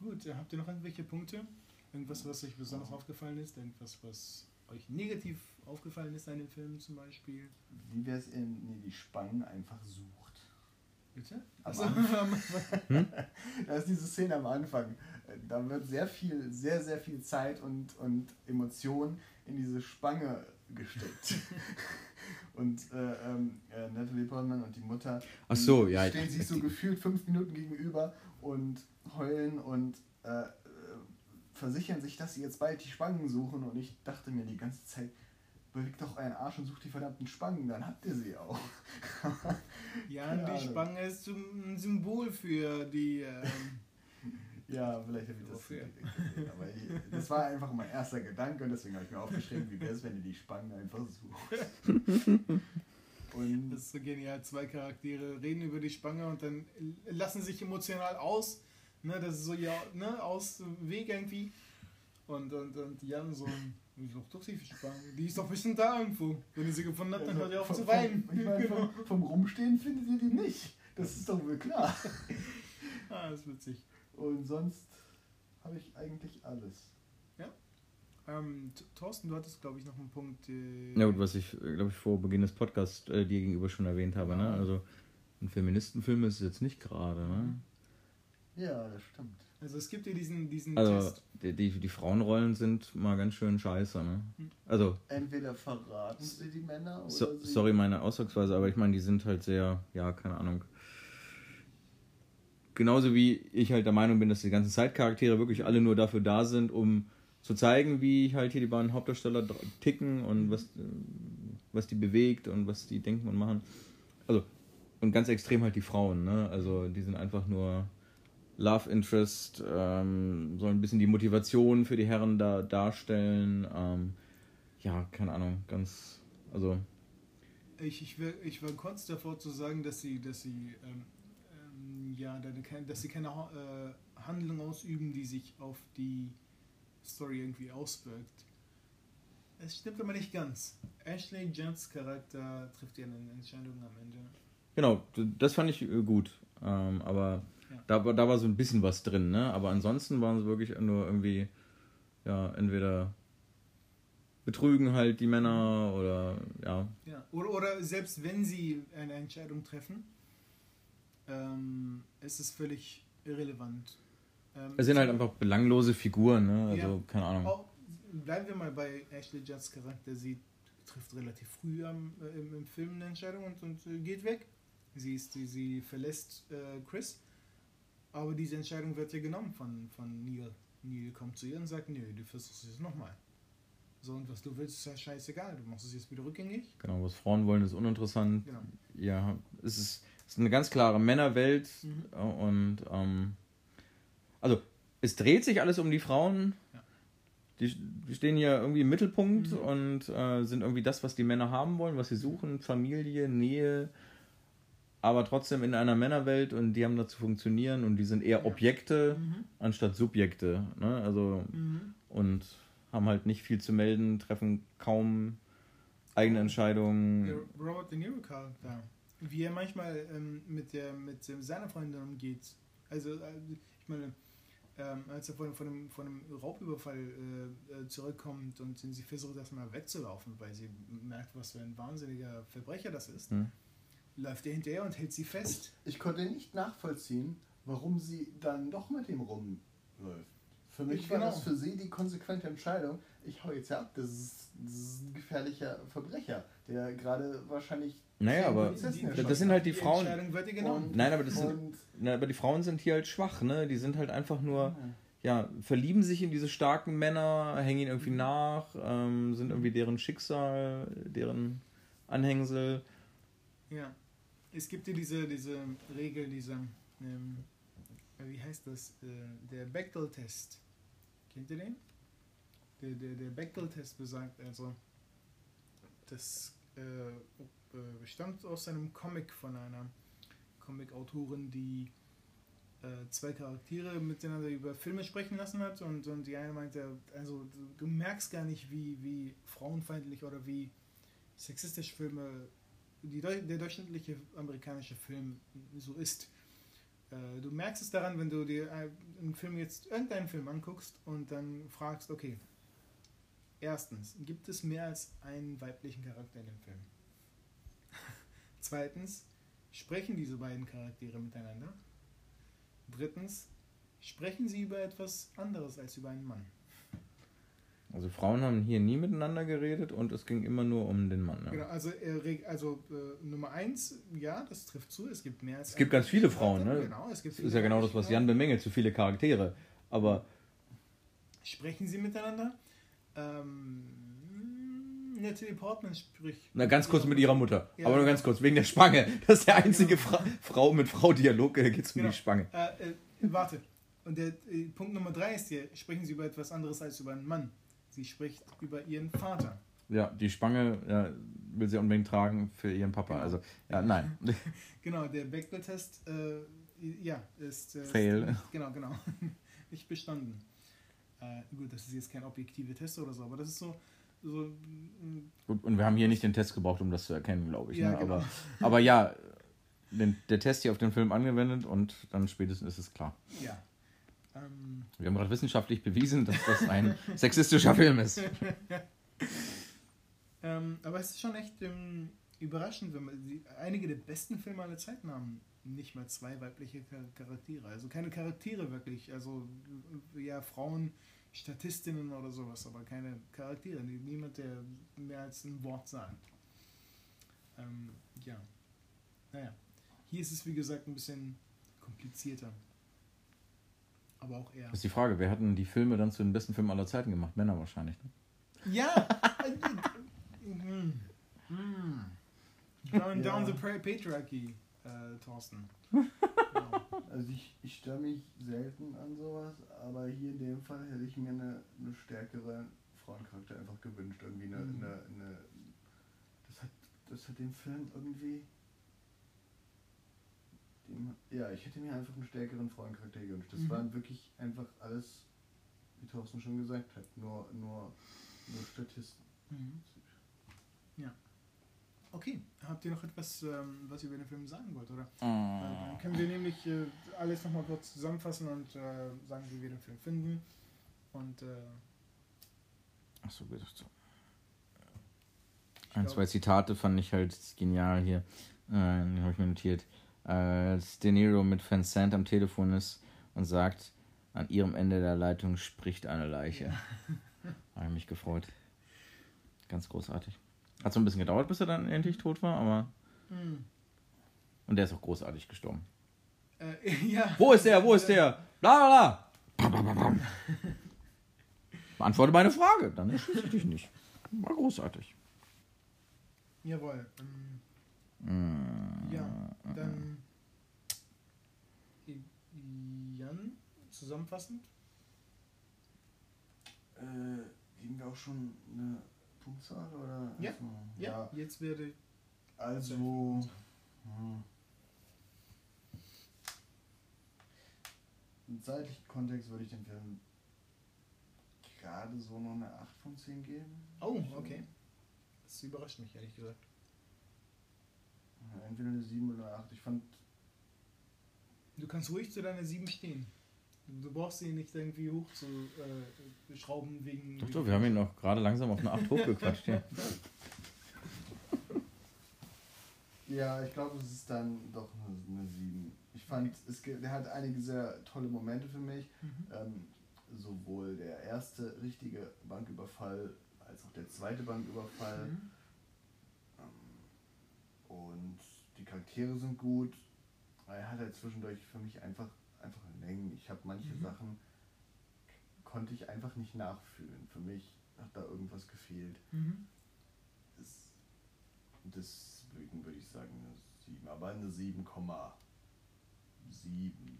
Gut, habt ihr noch irgendwelche Punkte? Irgendwas, was euch besonders aufgefallen ist? Irgendwas, was euch negativ aufgefallen ist an dem Film zum Beispiel? Wie wäre es in nee, die Spangen einfach sucht? Bitte? Am Achso, Da ist diese Szene am Anfang. Da wird sehr viel, sehr, sehr viel Zeit und, und Emotion in diese Spange gesteckt. und äh, ähm, äh, Natalie Portman und die Mutter Ach so, ja. stehen sich so gefühlt fünf Minuten gegenüber und heulen und äh, versichern sich, dass sie jetzt bald die Spangen suchen. Und ich dachte mir die ganze Zeit, bewegt doch euren Arsch und sucht die verdammten Spangen, dann habt ihr sie auch. ja, Keine die Ahnung. Spange ist ein Symbol für die. Ähm, Ja, vielleicht habe ich das gesehen, aber ich, das war einfach mein erster Gedanke und deswegen habe ich mir aufgeschrieben, wie wäre es, wenn ihr die Spangen einfach sucht. Und das ist so genial. Zwei Charaktere reden über die Spange und dann lassen sich emotional aus. Ne, das ist so ja, ne, aus dem Weg irgendwie. Und, und, und Jan so, sucht doch die Spange? Die ist doch bestimmt da irgendwo. Wenn ihr sie gefunden habt, dann hört ihr auf vom, zu weinen. Vom, ich meine, vom, vom Rumstehen findet ihr die nicht. Das ist doch wohl klar. ah, das ist witzig. Und sonst habe ich eigentlich alles. Ähm, T- Thorsten, du hattest, glaube ich, noch einen Punkt. Äh, Ja gut, was ich, glaube ich, vor Beginn des Podcasts äh, dir gegenüber schon erwähnt habe. Ne? Also ein Feministenfilm ist es jetzt nicht gerade. Ne? Ja, das stimmt. Also es gibt ja diesen, diesen Also Test. die, die, die Frauenrollen sind mal ganz schön scheiße. Ne? Hm. Also, Entweder verraten sie die Männer oder so, sie sorry meine Ausdrucksweise, aber ich meine, die sind halt sehr, ja, keine Ahnung. Genauso wie ich halt der Meinung bin, dass die ganzen Side-Charaktere wirklich alle nur dafür da sind, um zu zeigen, wie halt hier die beiden Hauptdarsteller ticken und was, was die bewegt und was die denken und machen. Also, und ganz extrem halt die Frauen, ne? Also, die sind einfach nur Love Interest, ähm, sollen ein bisschen die Motivation für die Herren da darstellen. Ähm, ja, keine Ahnung, ganz, also, Ich, ich, wär, ich war kurz davor zu sagen, dass sie, dass sie, ähm, ähm, ja, dass sie keine äh, Handlung ausüben, die sich auf die Story irgendwie auswirkt. Es stimmt aber nicht ganz. Ashley Jens Charakter trifft ja eine Entscheidung am Ende. Genau, das fand ich äh, gut. Ähm, aber. Da, war- da war so ein bisschen was drin, ne? Aber ansonsten waren sie wirklich nur irgendwie, ja, entweder betrügen halt die Männer oder ja. Ja. Oder, oder selbst wenn sie eine Entscheidung treffen, ähm, ist es völlig irrelevant. Ähm, Es sind halt einfach belanglose Figuren, ne? Also, Ja. keine Ahnung. Auch, bleiben wir mal bei Ashley Judds Charakter. Sie trifft relativ früh am, äh, im, im Film eine Entscheidung und, und äh, geht weg. Sie, ist, sie, sie verlässt äh, Chris. Aber diese Entscheidung wird ja genommen von, von Neil. Neil kommt zu ihr und sagt, nö, du versuchst es nochmal. So, und was du willst, ist ja scheißegal. Du machst es jetzt wieder rückgängig. Genau, was Frauen wollen, ist uninteressant. Genau. Ja, es ist, es ist eine ganz klare Männerwelt Mhm. und ähm, also es dreht sich alles um die Frauen. Ja. Die, die stehen hier irgendwie im Mittelpunkt Mhm. und äh, sind irgendwie das, was die Männer haben wollen, was sie suchen, Familie, Nähe, aber trotzdem in einer Männerwelt und die haben da zu funktionieren und die sind eher Ja. Objekte Mhm. anstatt Subjekte. Ne? Also Mhm. und haben halt nicht viel zu melden, treffen kaum eigene Entscheidungen. Der Robert De Niro Charakter. Wie er manchmal ähm, mit, der, mit seiner Freundin umgeht. Also, äh, ich meine, ähm, als er von, von, einem, von einem Raubüberfall äh, äh, zurückkommt und sie versucht erstmal wegzulaufen, weil sie merkt, was für ein wahnsinniger Verbrecher das ist, Hm. Läuft er hinterher und hält sie fest. Ich konnte nicht nachvollziehen, warum sie dann doch mit ihm rumläuft. Für mich war das für sie die konsequente Entscheidung. Ich hau jetzt ab, das ist, das ist ein gefährlicher Verbrecher, der gerade wahrscheinlich. Naja, aber das sind halt die, die Frauen. Nein, aber das sind, na, aber die Frauen sind hier halt schwach, ne? Die sind halt einfach nur. Mhm ja, verlieben sich in diese starken Männer, hängen ihnen irgendwie nach, ähm, sind irgendwie deren Schicksal, deren Anhängsel. Ja, es gibt ja diese, diese Regel, diese, ähm, wie heißt das, äh, der Bechdel-Test. Kennt ihr den? Der, der, der Bechdel-Test besagt also, das äh, äh stammt aus einem Comic von einer Comic-Autorin, die äh, zwei Charaktere miteinander über Filme sprechen lassen hat und, und die eine meinte, also du merkst gar nicht, wie, wie frauenfeindlich oder wie sexistisch Filme, die, der durchschnittliche amerikanische Film so ist. Äh, du merkst es daran, wenn du dir einen Film jetzt, irgendeinen Film anguckst und dann fragst, okay, erstens, gibt es mehr als einen weiblichen Charakter in dem Film? Zweitens, sprechen diese beiden Charaktere miteinander? Drittens, sprechen Sie über etwas anderes als über einen Mann. Also Frauen haben hier nie miteinander geredet und es ging immer nur um den Mann. Ja. Genau, also, also äh, Nummer eins, ja, das trifft zu, es gibt mehr als Es gibt ganz viele Frauen, ne? Genau, es gibt das ist ja genau das, was Jan bemängelt, zu viele Charaktere. Aber. Sprechen sie miteinander? Ähm, Natalie Portman spricht. Na, ganz kurz mit ihrer Mutter. Ja. Aber nur ganz kurz, wegen der Spange. Das ist der einzige Fra Frau mit Frau-Dialog, da geht es um genau. die Spange. Äh, äh, warte. Und der äh, Punkt Nummer drei ist hier: sprechen Sie über etwas anderes als über einen Mann. Sie spricht über ihren Vater. Ja, die Spange ja, will sie unbedingt tragen für ihren Papa. Genau. Also, ja, nein. genau, der Bechdel-Test, äh, ja, ist. Äh, Fail. Ist, genau, genau. Nicht bestanden. Äh, gut, das ist jetzt kein objektiver Test oder so, aber das ist so so, Gut, und wir haben hier nicht den Test gebraucht, um das zu erkennen, glaube ich. Ja, ne? genau. aber, aber ja, den, der Test hier auf den Film angewendet und dann spätestens ist es klar. Ja. Ähm, wir haben gerade wissenschaftlich bewiesen, dass das ein sexistischer Film ist. ähm, aber es ist schon echt ähm, überraschend, wenn man die, einige der besten Filme aller Zeiten haben nicht mal zwei weibliche Charaktere. Also keine Charaktere wirklich. Also ja, Frauen Statistinnen oder sowas, aber keine Charaktere. Niemand, der mehr als ein Wort sagt. Ähm, ja. Naja. Hier ist es, wie gesagt, ein bisschen komplizierter. Aber auch eher. Das ist die Frage, wer hat denn die Filme dann zu den besten Filmen aller Zeiten gemacht? Männer wahrscheinlich, ne? Ja! mm. Mm. Going down the patriarchy, äh, Thorsten. Also ich, ich störe mich selten an sowas, aber hier in dem Fall hätte ich mir eine, eine stärkere Frauencharakter einfach gewünscht. Irgendwie eine, mhm. eine, eine das, hat, das hat den Film irgendwie. Ja, ich hätte mir einfach einen stärkeren Frauencharakter gewünscht. Das mhm. waren wirklich einfach alles, wie Thorsten schon gesagt hat, nur, nur, nur Statisten. Mhm. Ja. Okay, habt ihr noch etwas, ähm, was ihr über den Film sagen wollt, oder? Mm. dann können wir nämlich äh, alles nochmal kurz zusammenfassen und äh, sagen, wie wir den Film finden. Und äh, Achso, so. Ein, zwei Zitate fand ich halt genial hier. Äh, habe ich mir notiert. Als De Niro mit Van Sant am Telefon ist und sagt, an ihrem Ende der Leitung spricht eine Leiche. Ja. habe ich mich gefreut. Ganz großartig. Hat so ein bisschen gedauert, bis er dann endlich tot war, aber. Mhm. Und der ist auch großartig gestorben. Äh, ja. Wo ist der? Wo ist der? Bla bla bla. Beantworte meine Frage, dann erschieße ich dich nicht. War großartig. Jawohl. Ähm, mm. Ja, dann. Jan, zusammenfassend? Äh, geben wir auch schon eine Punktzahl oder? Ja, also, ja, ja, jetzt werde Also. Hm. Im zeitlichen Kontext würde ich dem Film gerade so noch eine 8 von 10 geben. Oh, okay. Das überrascht mich, ehrlich gesagt. Entweder eine 7 oder eine 8. Ich fand. Du kannst ruhig zu deiner 7 stehen. Du brauchst ihn nicht irgendwie hochzuschrauben äh, wegen. Doch, doch, wir haben ihn noch gerade langsam auf eine 8 hochgequatscht. Ja. ja, ich glaube, es ist dann doch eine, 7. Ich fand, es, der hat einige sehr tolle Momente für mich. Mhm. Ähm, sowohl der erste richtige Banküberfall als auch der zweite Banküberfall. Mhm. Ähm, und die Charaktere sind gut. Er hat halt zwischendurch für mich einfach, einfach Längen. Ich habe manche mhm. Sachen konnte ich einfach nicht nachfühlen. Für mich hat da irgendwas gefehlt. Mhm. Das, deswegen würde ich sagen eine 7, aber eine 7,7.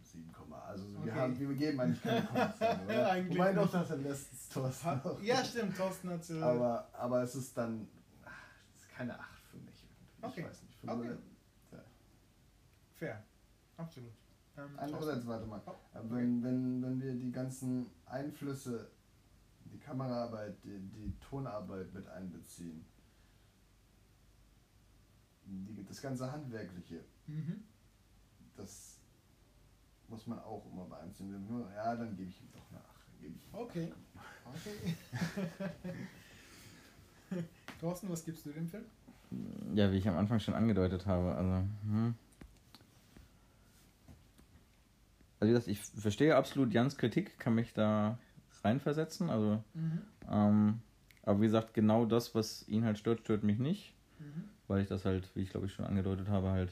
7, also okay. wir, haben, wir geben eigentlich keine Kommentare, oder? eigentlich Wobei doch das am letzten Thorsten noch. Ja, stimmt, Thorsten hat so. Aber, aber es ist dann ach, es ist keine 8 für mich. Okay. Ich weiß nicht. Für okay. ja. Fair, absolut. Ähm, Andererseits, warte mal, oh, okay. wenn, wenn, wenn wir die ganzen Einflüsse, die Kameraarbeit, die, die Tonarbeit mit einbeziehen, die, das ganze Handwerkliche, mhm. das muss man auch immer beeinflussen. Ja, dann gebe ich ihm doch eine 8. Dann ich okay. okay. Thorsten, was gibst du dem Film? Ja, wie ich am Anfang schon angedeutet habe, also. Hm. Also wie gesagt, ich verstehe absolut Jans Kritik, kann mich da reinversetzen. Also, mhm. ähm, aber wie gesagt, genau das, was ihn halt stört, stört mich nicht. Mhm. Weil ich das halt, wie ich glaube ich schon angedeutet habe, halt.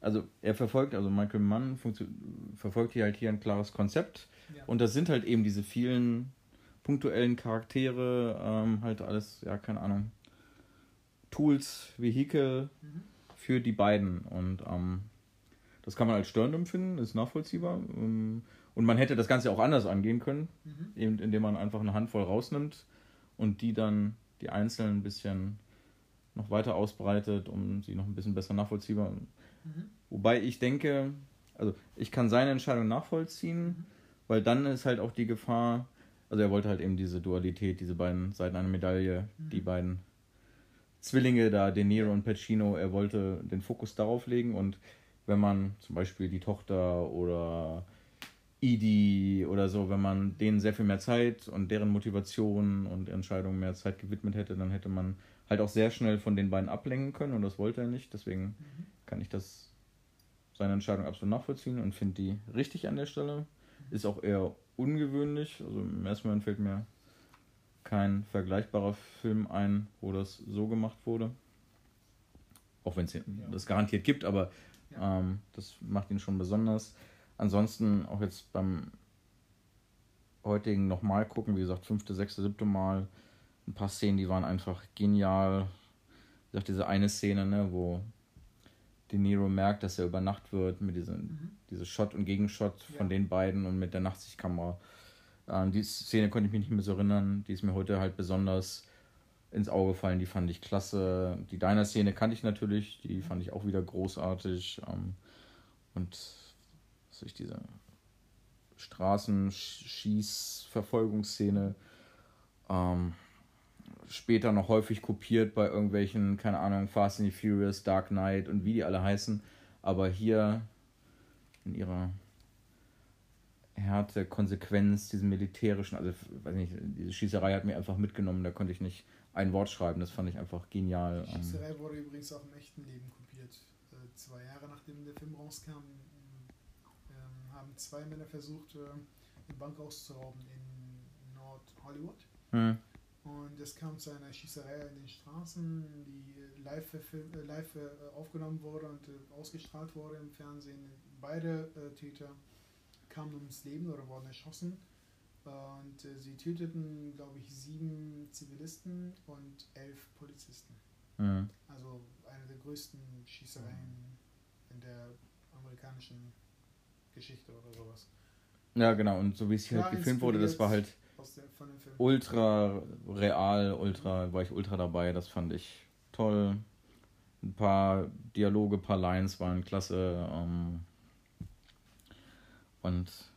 Also er verfolgt, also Michael Mann verfolgt hier halt hier ein klares Konzept. Ja. Und das sind halt eben diese vielen punktuellen Charaktere, ähm, halt alles, ja, keine Ahnung, Tools, Vehikel mhm. für die beiden. Und ähm, das kann man als störend empfinden, ist nachvollziehbar. Ähm, und man hätte das Ganze auch anders angehen können, mhm. eben indem man einfach eine Handvoll rausnimmt und die dann die einzelnen ein bisschen noch weiter ausbreitet, um sie noch ein bisschen besser nachvollziehbar. Mhm. Wobei ich denke, also ich kann seine Entscheidung nachvollziehen, mhm. weil dann ist halt auch die Gefahr, also er wollte halt eben diese Dualität, diese beiden Seiten einer Medaille, mhm. die beiden Zwillinge da, De Niro und Pacino, er wollte den Fokus darauf legen und wenn man zum Beispiel die Tochter oder Idi oder so, wenn man denen sehr viel mehr Zeit und deren Motivation und Entscheidungen mehr Zeit gewidmet hätte, dann hätte man halt auch sehr schnell von den beiden ablenken können und das wollte er nicht. Deswegen mhm. kann ich das seine Entscheidung absolut nachvollziehen und finde die richtig an der Stelle. Ist auch eher ungewöhnlich. Also im ersten Moment fällt mir kein vergleichbarer Film ein, wo das so gemacht wurde. Auch wenn es das garantiert gibt, aber ja. Ähm, das macht ihn schon besonders. Ansonsten auch jetzt beim heutigen nochmal gucken, wie gesagt, fünfte, sechste, siebte Mal, ein paar Szenen, die waren einfach genial. Wie gesagt, diese eine Szene, ne, wo De Niro merkt, dass er über Nacht wird, mit diesem mhm. diese Shot und Gegenshot ja. von den beiden und mit der Nachtsichtkamera. Ähm, die Szene konnte ich mich nicht mehr so erinnern, die ist mir heute halt besonders ins Auge fallen. Die fand ich klasse. Die Diner-Szene kannte ich natürlich, die fand ich auch wieder großartig. Ähm, und was ich diese Straßenschießverfolgungsszene ähm, später noch häufig kopiert bei irgendwelchen, keine Ahnung, Fast and the Furious, Dark Knight und wie die alle heißen. Aber hier in ihrer Härte, Konsequenz, diesen militärischen, also weiß nicht, diese Schießerei hat mir einfach mitgenommen, da konnte ich nicht ein Wort schreiben. Das fand ich einfach genial. Die Schießerei wurde übrigens auch im echten Leben kopiert. Äh, zwei Jahre nachdem der Film rauskam, äh, haben zwei Männer versucht, äh, eine Bank auszurauben in Nord-Hollywood. Hm. Und es kam zu einer Schießerei in den Straßen, die live, äh, live aufgenommen wurde und ausgestrahlt wurde im Fernsehen. Beide Täter kamen ums Leben oder wurden erschossen. Und äh, sie töteten, glaube ich, sieben Zivilisten und elf Polizisten. Mhm. Also eine der größten Schießereien in der amerikanischen Geschichte oder sowas. Ja, genau. Und so wie es hier halt gefilmt wurde, das war halt der, ultra real, ultra, war ich ultra dabei. Das fand ich toll. Ein paar Dialoge, ein paar Lines waren klasse. Ähm, und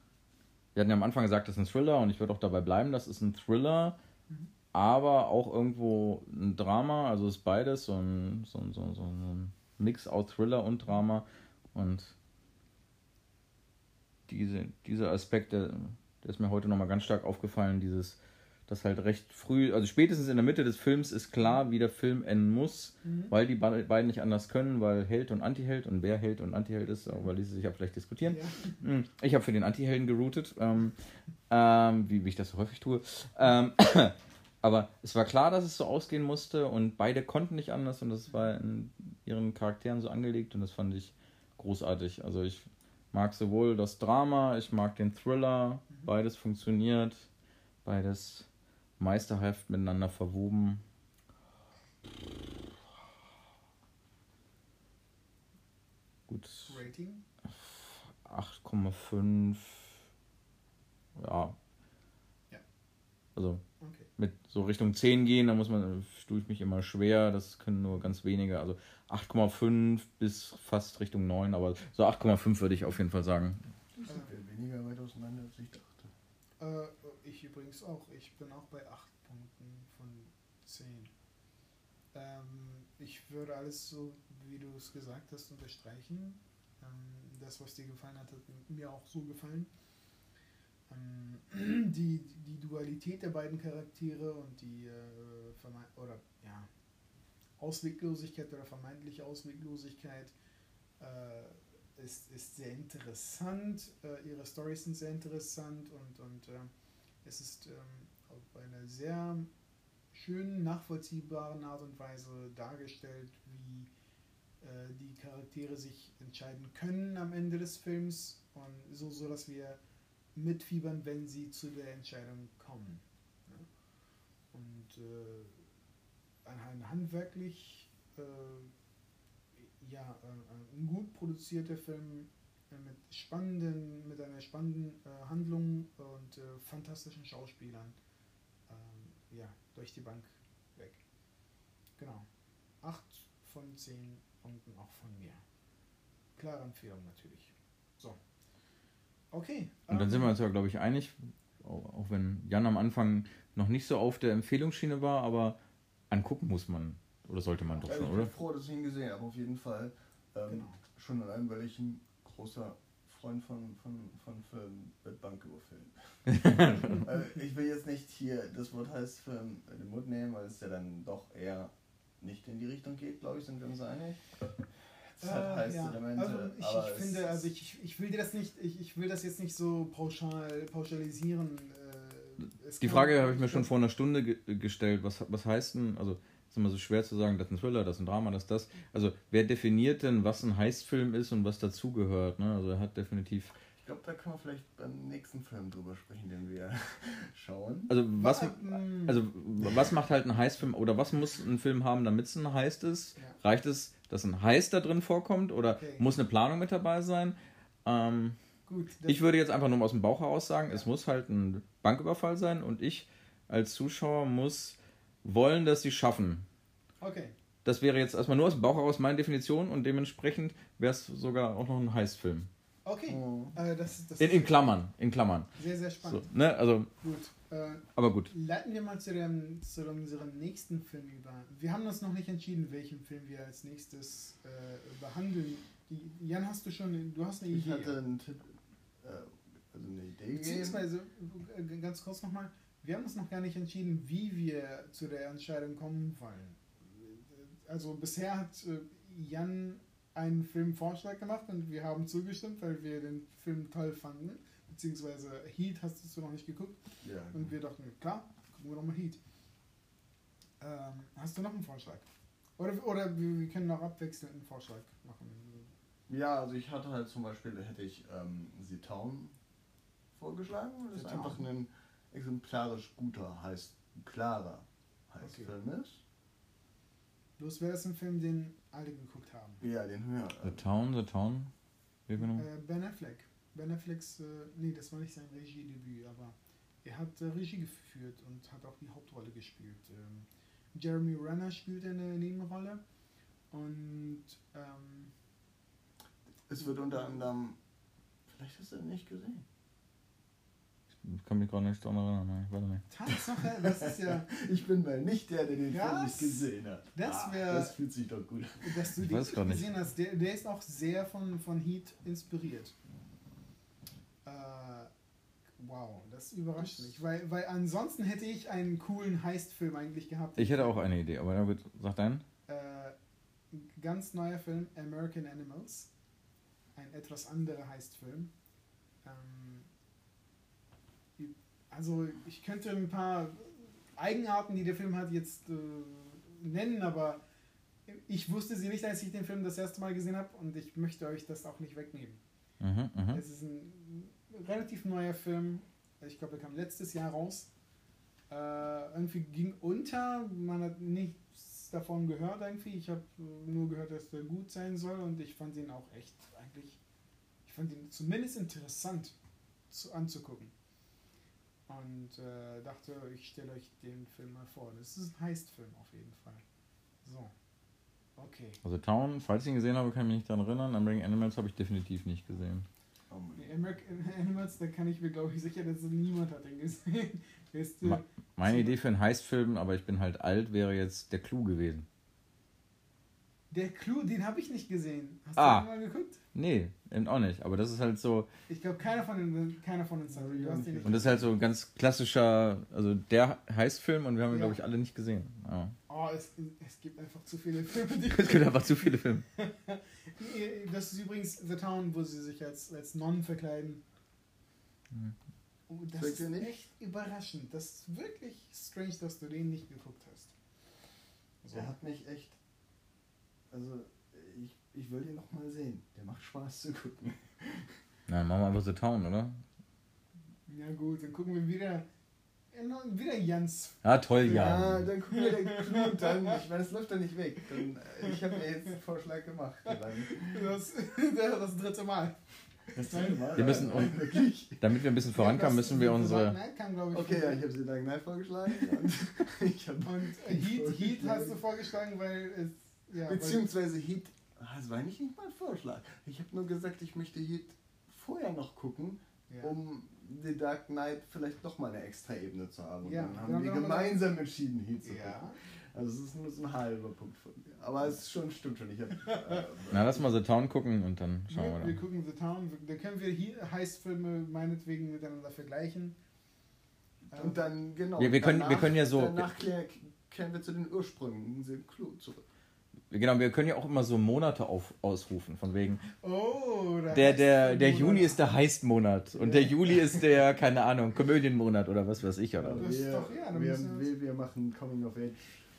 wir hatten ja am Anfang gesagt, das ist ein Thriller und ich würde auch dabei bleiben, das ist ein Thriller, mhm. aber auch irgendwo ein Drama, also ist beides, so ein, so, so, so ein Mix aus Thriller und Drama und diese, dieser Aspekt, der, der ist mir heute nochmal ganz stark aufgefallen, dieses dass halt recht früh, also spätestens in der Mitte des Films ist klar, wie der Film enden muss, Mhm. weil die be- beiden nicht anders können, weil Held und Antiheld und wer Held und Antiheld ist, darüber ließe sich ja vielleicht diskutieren. Ja. Hm, Ich habe für den Anti-Helden geroutet, ähm, ähm, wie, wie ich das so häufig tue. Ähm, aber es war klar, dass es so ausgehen musste und beide konnten nicht anders und das war in ihren Charakteren so angelegt und das fand ich großartig. Also ich mag sowohl das Drama, ich mag den Thriller, beides funktioniert, beides meisterhaft miteinander verwoben. Gut, Rating? 8,5. Ja. Ja. Also Okay. mit so Richtung 10 gehen, da muss man, tue ich mich immer schwer. Das können nur ganz wenige. Also 8,5 bis fast Richtung 9, aber so 8,5 würde ich auf jeden Fall sagen. Das sind wir weniger weit auseinander, als ich dachte. Äh, ich übrigens auch. Ich bin auch bei 8 Punkten von 10. Ähm, ich würde alles so, wie du es gesagt hast, unterstreichen. Ähm, das, was dir gefallen hat, hat mir auch so gefallen. Ähm, die, die Dualität der beiden Charaktere und die äh, oder ja, Ausweglosigkeit oder vermeintliche Ausweglosigkeit äh, ist, ist sehr interessant. Äh, ihre Storys sind sehr interessant und, und äh, es ist ähm, auf eine sehr schön nachvollziehbaren Art und Weise dargestellt, wie äh, die Charaktere sich entscheiden können am Ende des Films und so, so dass wir mitfiebern, wenn sie zu der Entscheidung kommen. Ja? Und äh, handwerklich äh, ja, äh, ein gut produzierter Film äh, mit spannenden, mit einer spannenden äh, Handlung und äh, fantastischen Schauspielern. Ähm, ja, durch die Bank weg. Genau. 8 von 10 Punkten auch von mir. Klare Empfehlung natürlich. So. Okay. Und dann ähm, sind wir uns ja, glaube ich, einig, auch wenn Jan am Anfang noch nicht so auf der Empfehlungsschiene war, aber angucken muss man oder sollte man doch Also schon, ich bin oder? froh, dass ich ihn gesehen habe, auf jeden Fall. Ähm, Genau. Schon allein, weil ich ein großer Freund von, von, von Filmen mit Banküberfilmen. also ich will jetzt nicht hier das Wort heißt Film in den Mund nehmen, weil es ja dann doch eher nicht in die Richtung geht, glaube ich, sind wir uns einig. Es hat Äh, heiße ja. Elemente, Also ich, aber ich es finde, also ich, ich, ich will dir das nicht, ich, ich will das jetzt nicht so pauschal pauschalisieren. Äh, es Die Frage habe ich mir schon vor einer Stunde ge gestellt. Was, was heißt denn, also ist immer so schwer zu sagen, das ist ein Thriller, das ist ein Drama, das ist das. Also wer definiert denn, was ein Heistfilm ist und was dazugehört? Ne? Also er hat definitiv. Ich glaube, da können wir vielleicht beim nächsten Film drüber sprechen, den wir schauen. Also was, Mm, also was macht halt ein Heistfilm oder was muss ein Film haben, damit es ein Heist ist? Ja. Reicht es, dass ein Heist da drin vorkommt oder Okay. muss eine Planung mit dabei sein? Ähm, gut, Ich würde jetzt einfach nur mal aus dem Bauch heraus sagen, es muss halt ein Banküberfall sein und ich als Zuschauer muss wollen, dass sie schaffen. okay. Das wäre jetzt erstmal nur aus dem Bauch heraus meine Definition und dementsprechend wäre es sogar auch noch ein Heistfilm. Okay. Oh. Äh, das, das In, in Klammern, in Klammern. sehr, sehr So, spannend. ne? Also, Gut. Äh, aber gut. leiten wir mal zu, dem, zu unserem nächsten Film über. Wir haben uns noch nicht entschieden, welchen Film wir als nächstes äh, behandeln. Die, Jan, hast du schon, du hast eine Ich Idee? hatte einen Tipp, äh, also eine Idee gegeben. Beziehungsweise, äh, ganz kurz nochmal, wir haben uns noch gar nicht entschieden, wie wir zu der Entscheidung kommen wollen. Also bisher hat äh, Jan einen Filmvorschlag gemacht und wir haben zugestimmt, weil wir den Film toll fanden. Beziehungsweise Heat hast du noch nicht geguckt Ja, und wir dachten, klar, gucken wir doch mal Heat. Ähm, hast du noch einen Vorschlag? Oder, oder wir, können noch abwechselnd einen Vorschlag machen. Ja, also ich hatte halt zum Beispiel, hätte ich ähm, The Town vorgeschlagen, das The einfach ein exemplarisch guter, heißt klarer heißt Okay. Film ist. Bloß wäre das ein Film, den alle geguckt haben. Ja, den hören The Town, The Town. Wie genau? Äh, ben Affleck. Ben Afflecks, äh, nee, das war nicht sein Regiedebüt, aber er hat äh, Regie geführt und hat auch die Hauptrolle gespielt. Ähm, Jeremy Renner spielt eine Nebenrolle und ähm, Es wird unter anderem, vielleicht hast du ihn nicht gesehen. Ich kann mich gerade nicht daran erinnern. Weiß nicht. Tatsache, das ist ja, Ich bin mal nicht der, der den Film Das- nicht gesehen hat. das Ah, wär- das fühlt sich doch gut an. dass du Ich den weiß gar nicht. gesehen hast, der, der ist auch sehr von, von Heat inspiriert. Äh, Wow, das überrascht mich. Weil, weil ansonsten hätte ich einen coolen Heist-Film eigentlich gehabt. Ich hätte auch eine Idee, aber gut, sag deinen. Äh, ganz neuer Film, American Animals. Ein etwas anderer Heist-Film. Ähm, also ich könnte ein paar Eigenarten, die der Film hat, jetzt äh, nennen, aber ich wusste sie nicht, als ich den Film das erste Mal gesehen habe und ich möchte euch das auch nicht wegnehmen. Mhm, mhm. Es ist ein relativ neuer Film. Ich glaube, er kam letztes Jahr raus. Äh, irgendwie ging unter. Man hat nichts davon gehört irgendwie. Ich habe nur gehört, dass der gut sein soll und ich fand ihn auch echt eigentlich. Ich fand ihn zumindest interessant zu, anzugucken. Und äh, dachte, ich stelle euch den Film mal vor. Das ist ein Heist-Film auf jeden Fall. So. Okay. Also Town, falls ich ihn gesehen habe, kann ich mich nicht daran erinnern. American Animals habe ich definitiv nicht gesehen. Oh. Nee, American Animals, da kann ich mir glaube ich sicher, dass niemand hat den gesehen. Weißt du, Ma- Meine Idee für einen Heistfilm, aber ich bin halt alt, wäre jetzt der Clou gewesen. Der Clou, den habe ich nicht gesehen. Hast Ah. du den mal geguckt? Nee, eben auch nicht. Aber das ist halt so, Ich glaube, keiner von den, keiner von uns hat. Ja, Du hast den und das ist halt so ein ganz klassischer, also der Heistfilm und wir haben ihn, Ja. glaube ich, alle nicht gesehen. Ja. Oh, es, es gibt einfach zu viele Filme, die. Es gibt einfach zu viele Filme. Das ist übrigens The Town, wo sie sich als, als Nonnen verkleiden. Oh, das Sagt ist echt überraschend. Das ist wirklich strange, dass du den nicht geguckt hast. So. Der hat mich echt. Also, ich, ich will den noch mal sehen. Der macht Spaß zu gucken. Nein, machen wir einfach The Town, oder? Ja gut, dann gucken wir wieder. äh, Wieder Jans. Ah, toll, ja. dann gucken wir den und dann. Ich meine, es läuft dann nicht weg. Dann, äh, ich habe mir jetzt einen Vorschlag gemacht. Dann, Das, das dritte Mal. das zweite Mal. Wir müssen äh, wirklich. Damit wir ein bisschen vorankommen, müssen wir unsere. Kann, glaube ich. Okay, ja, ich habe sie Dark Knight vorgeschlagen. Und ich hab Und äh, Heat, Heat hast du vorgeschlagen, weil es. Ja, Beziehungsweise Heat, ah, das war nicht, nicht mein Vorschlag. Ich habe nur gesagt, ich möchte Heat vorher noch gucken, ja. um The Dark Knight vielleicht noch mal eine extra Ebene zu haben. Und Ja, dann haben wir wir haben noch mal- gemeinsam entschieden, Heat zu gucken. ja. Also es ist nur so ein halber Punkt von mir. Aber es ist schon, stimmt schon. Ich hab, äh, Na, lass mal The Town gucken und dann schauen Wir, wir wir dann. gucken The Town. Da können wir hier Heistfilme meinetwegen miteinander vergleichen. Und dann, genau. Wir- wir können- wir danach- können ja so- Danach kehren, kehren wir zu den Ursprüngen, den Clou zurück. Genau, wir können ja auch immer so Monate auf, ausrufen, von wegen. Oh, da Der, der, der. Juni ist der Heistmonat und der Ja. Juli ist der, keine Ahnung, Komödienmonat oder was weiß ich. Oder Das so. ist doch- ja, dann wir, müssen wir- wir, machen Coming of Age.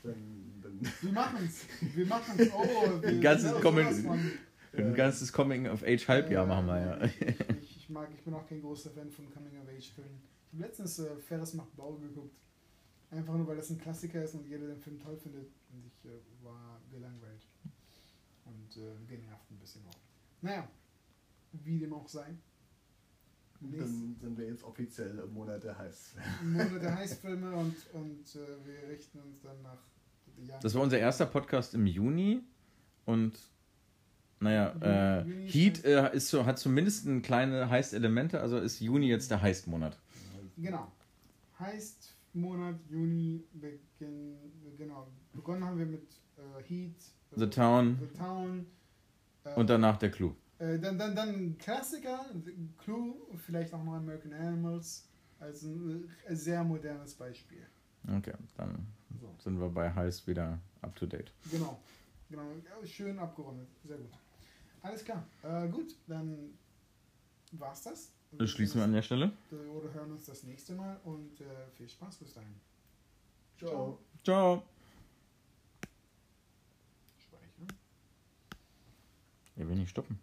Dann, dann Wir machen's. Wir machen's. Oh, wir, Ein ganzes ja, Comment- sowas von- Ein ganzes Coming-of-Age-Halbjahr machen wir ja. Ich, ich mag, ich bin auch kein großer Fan von Coming of Age Filmen. Ich habe letztens äh, Ferris macht Blau geguckt. Einfach nur weil das ein Klassiker ist und jeder den Film toll findet. Und ich äh, war gelangweilt. Und äh, genervt ein bisschen auch. Naja, wie dem auch sei. Dann sind wir jetzt offiziell im Monat der Heiß. Monat der Heißfilme und, und äh, wir richten uns dann nach Jahren. Das war unser erster Podcast im Juni und naja, äh, Heat äh, ist so, hat zumindest ein kleine Heist-Elemente, also ist Juni jetzt der Heist-Monat. Genau. Heißt Monat Juni beginn, genau. Begonnen haben wir mit äh, Heat, äh, The Town The Town. Äh, und danach der Clou. äh, dann, dann, dann Klassiker, The Clue, vielleicht auch noch American Animals, als ein äh, sehr modernes Beispiel. Okay, dann So, sind wir bei Heist wieder up to date. genau. genau. Ja, schön abgerundet. Sehr gut. Alles klar. Äh, gut, dann war's das. Das schließen wir an der Stelle. Oder hören uns das nächste Mal und äh, viel Spaß bis dahin. Ciao. Ciao. Er will nicht stoppen.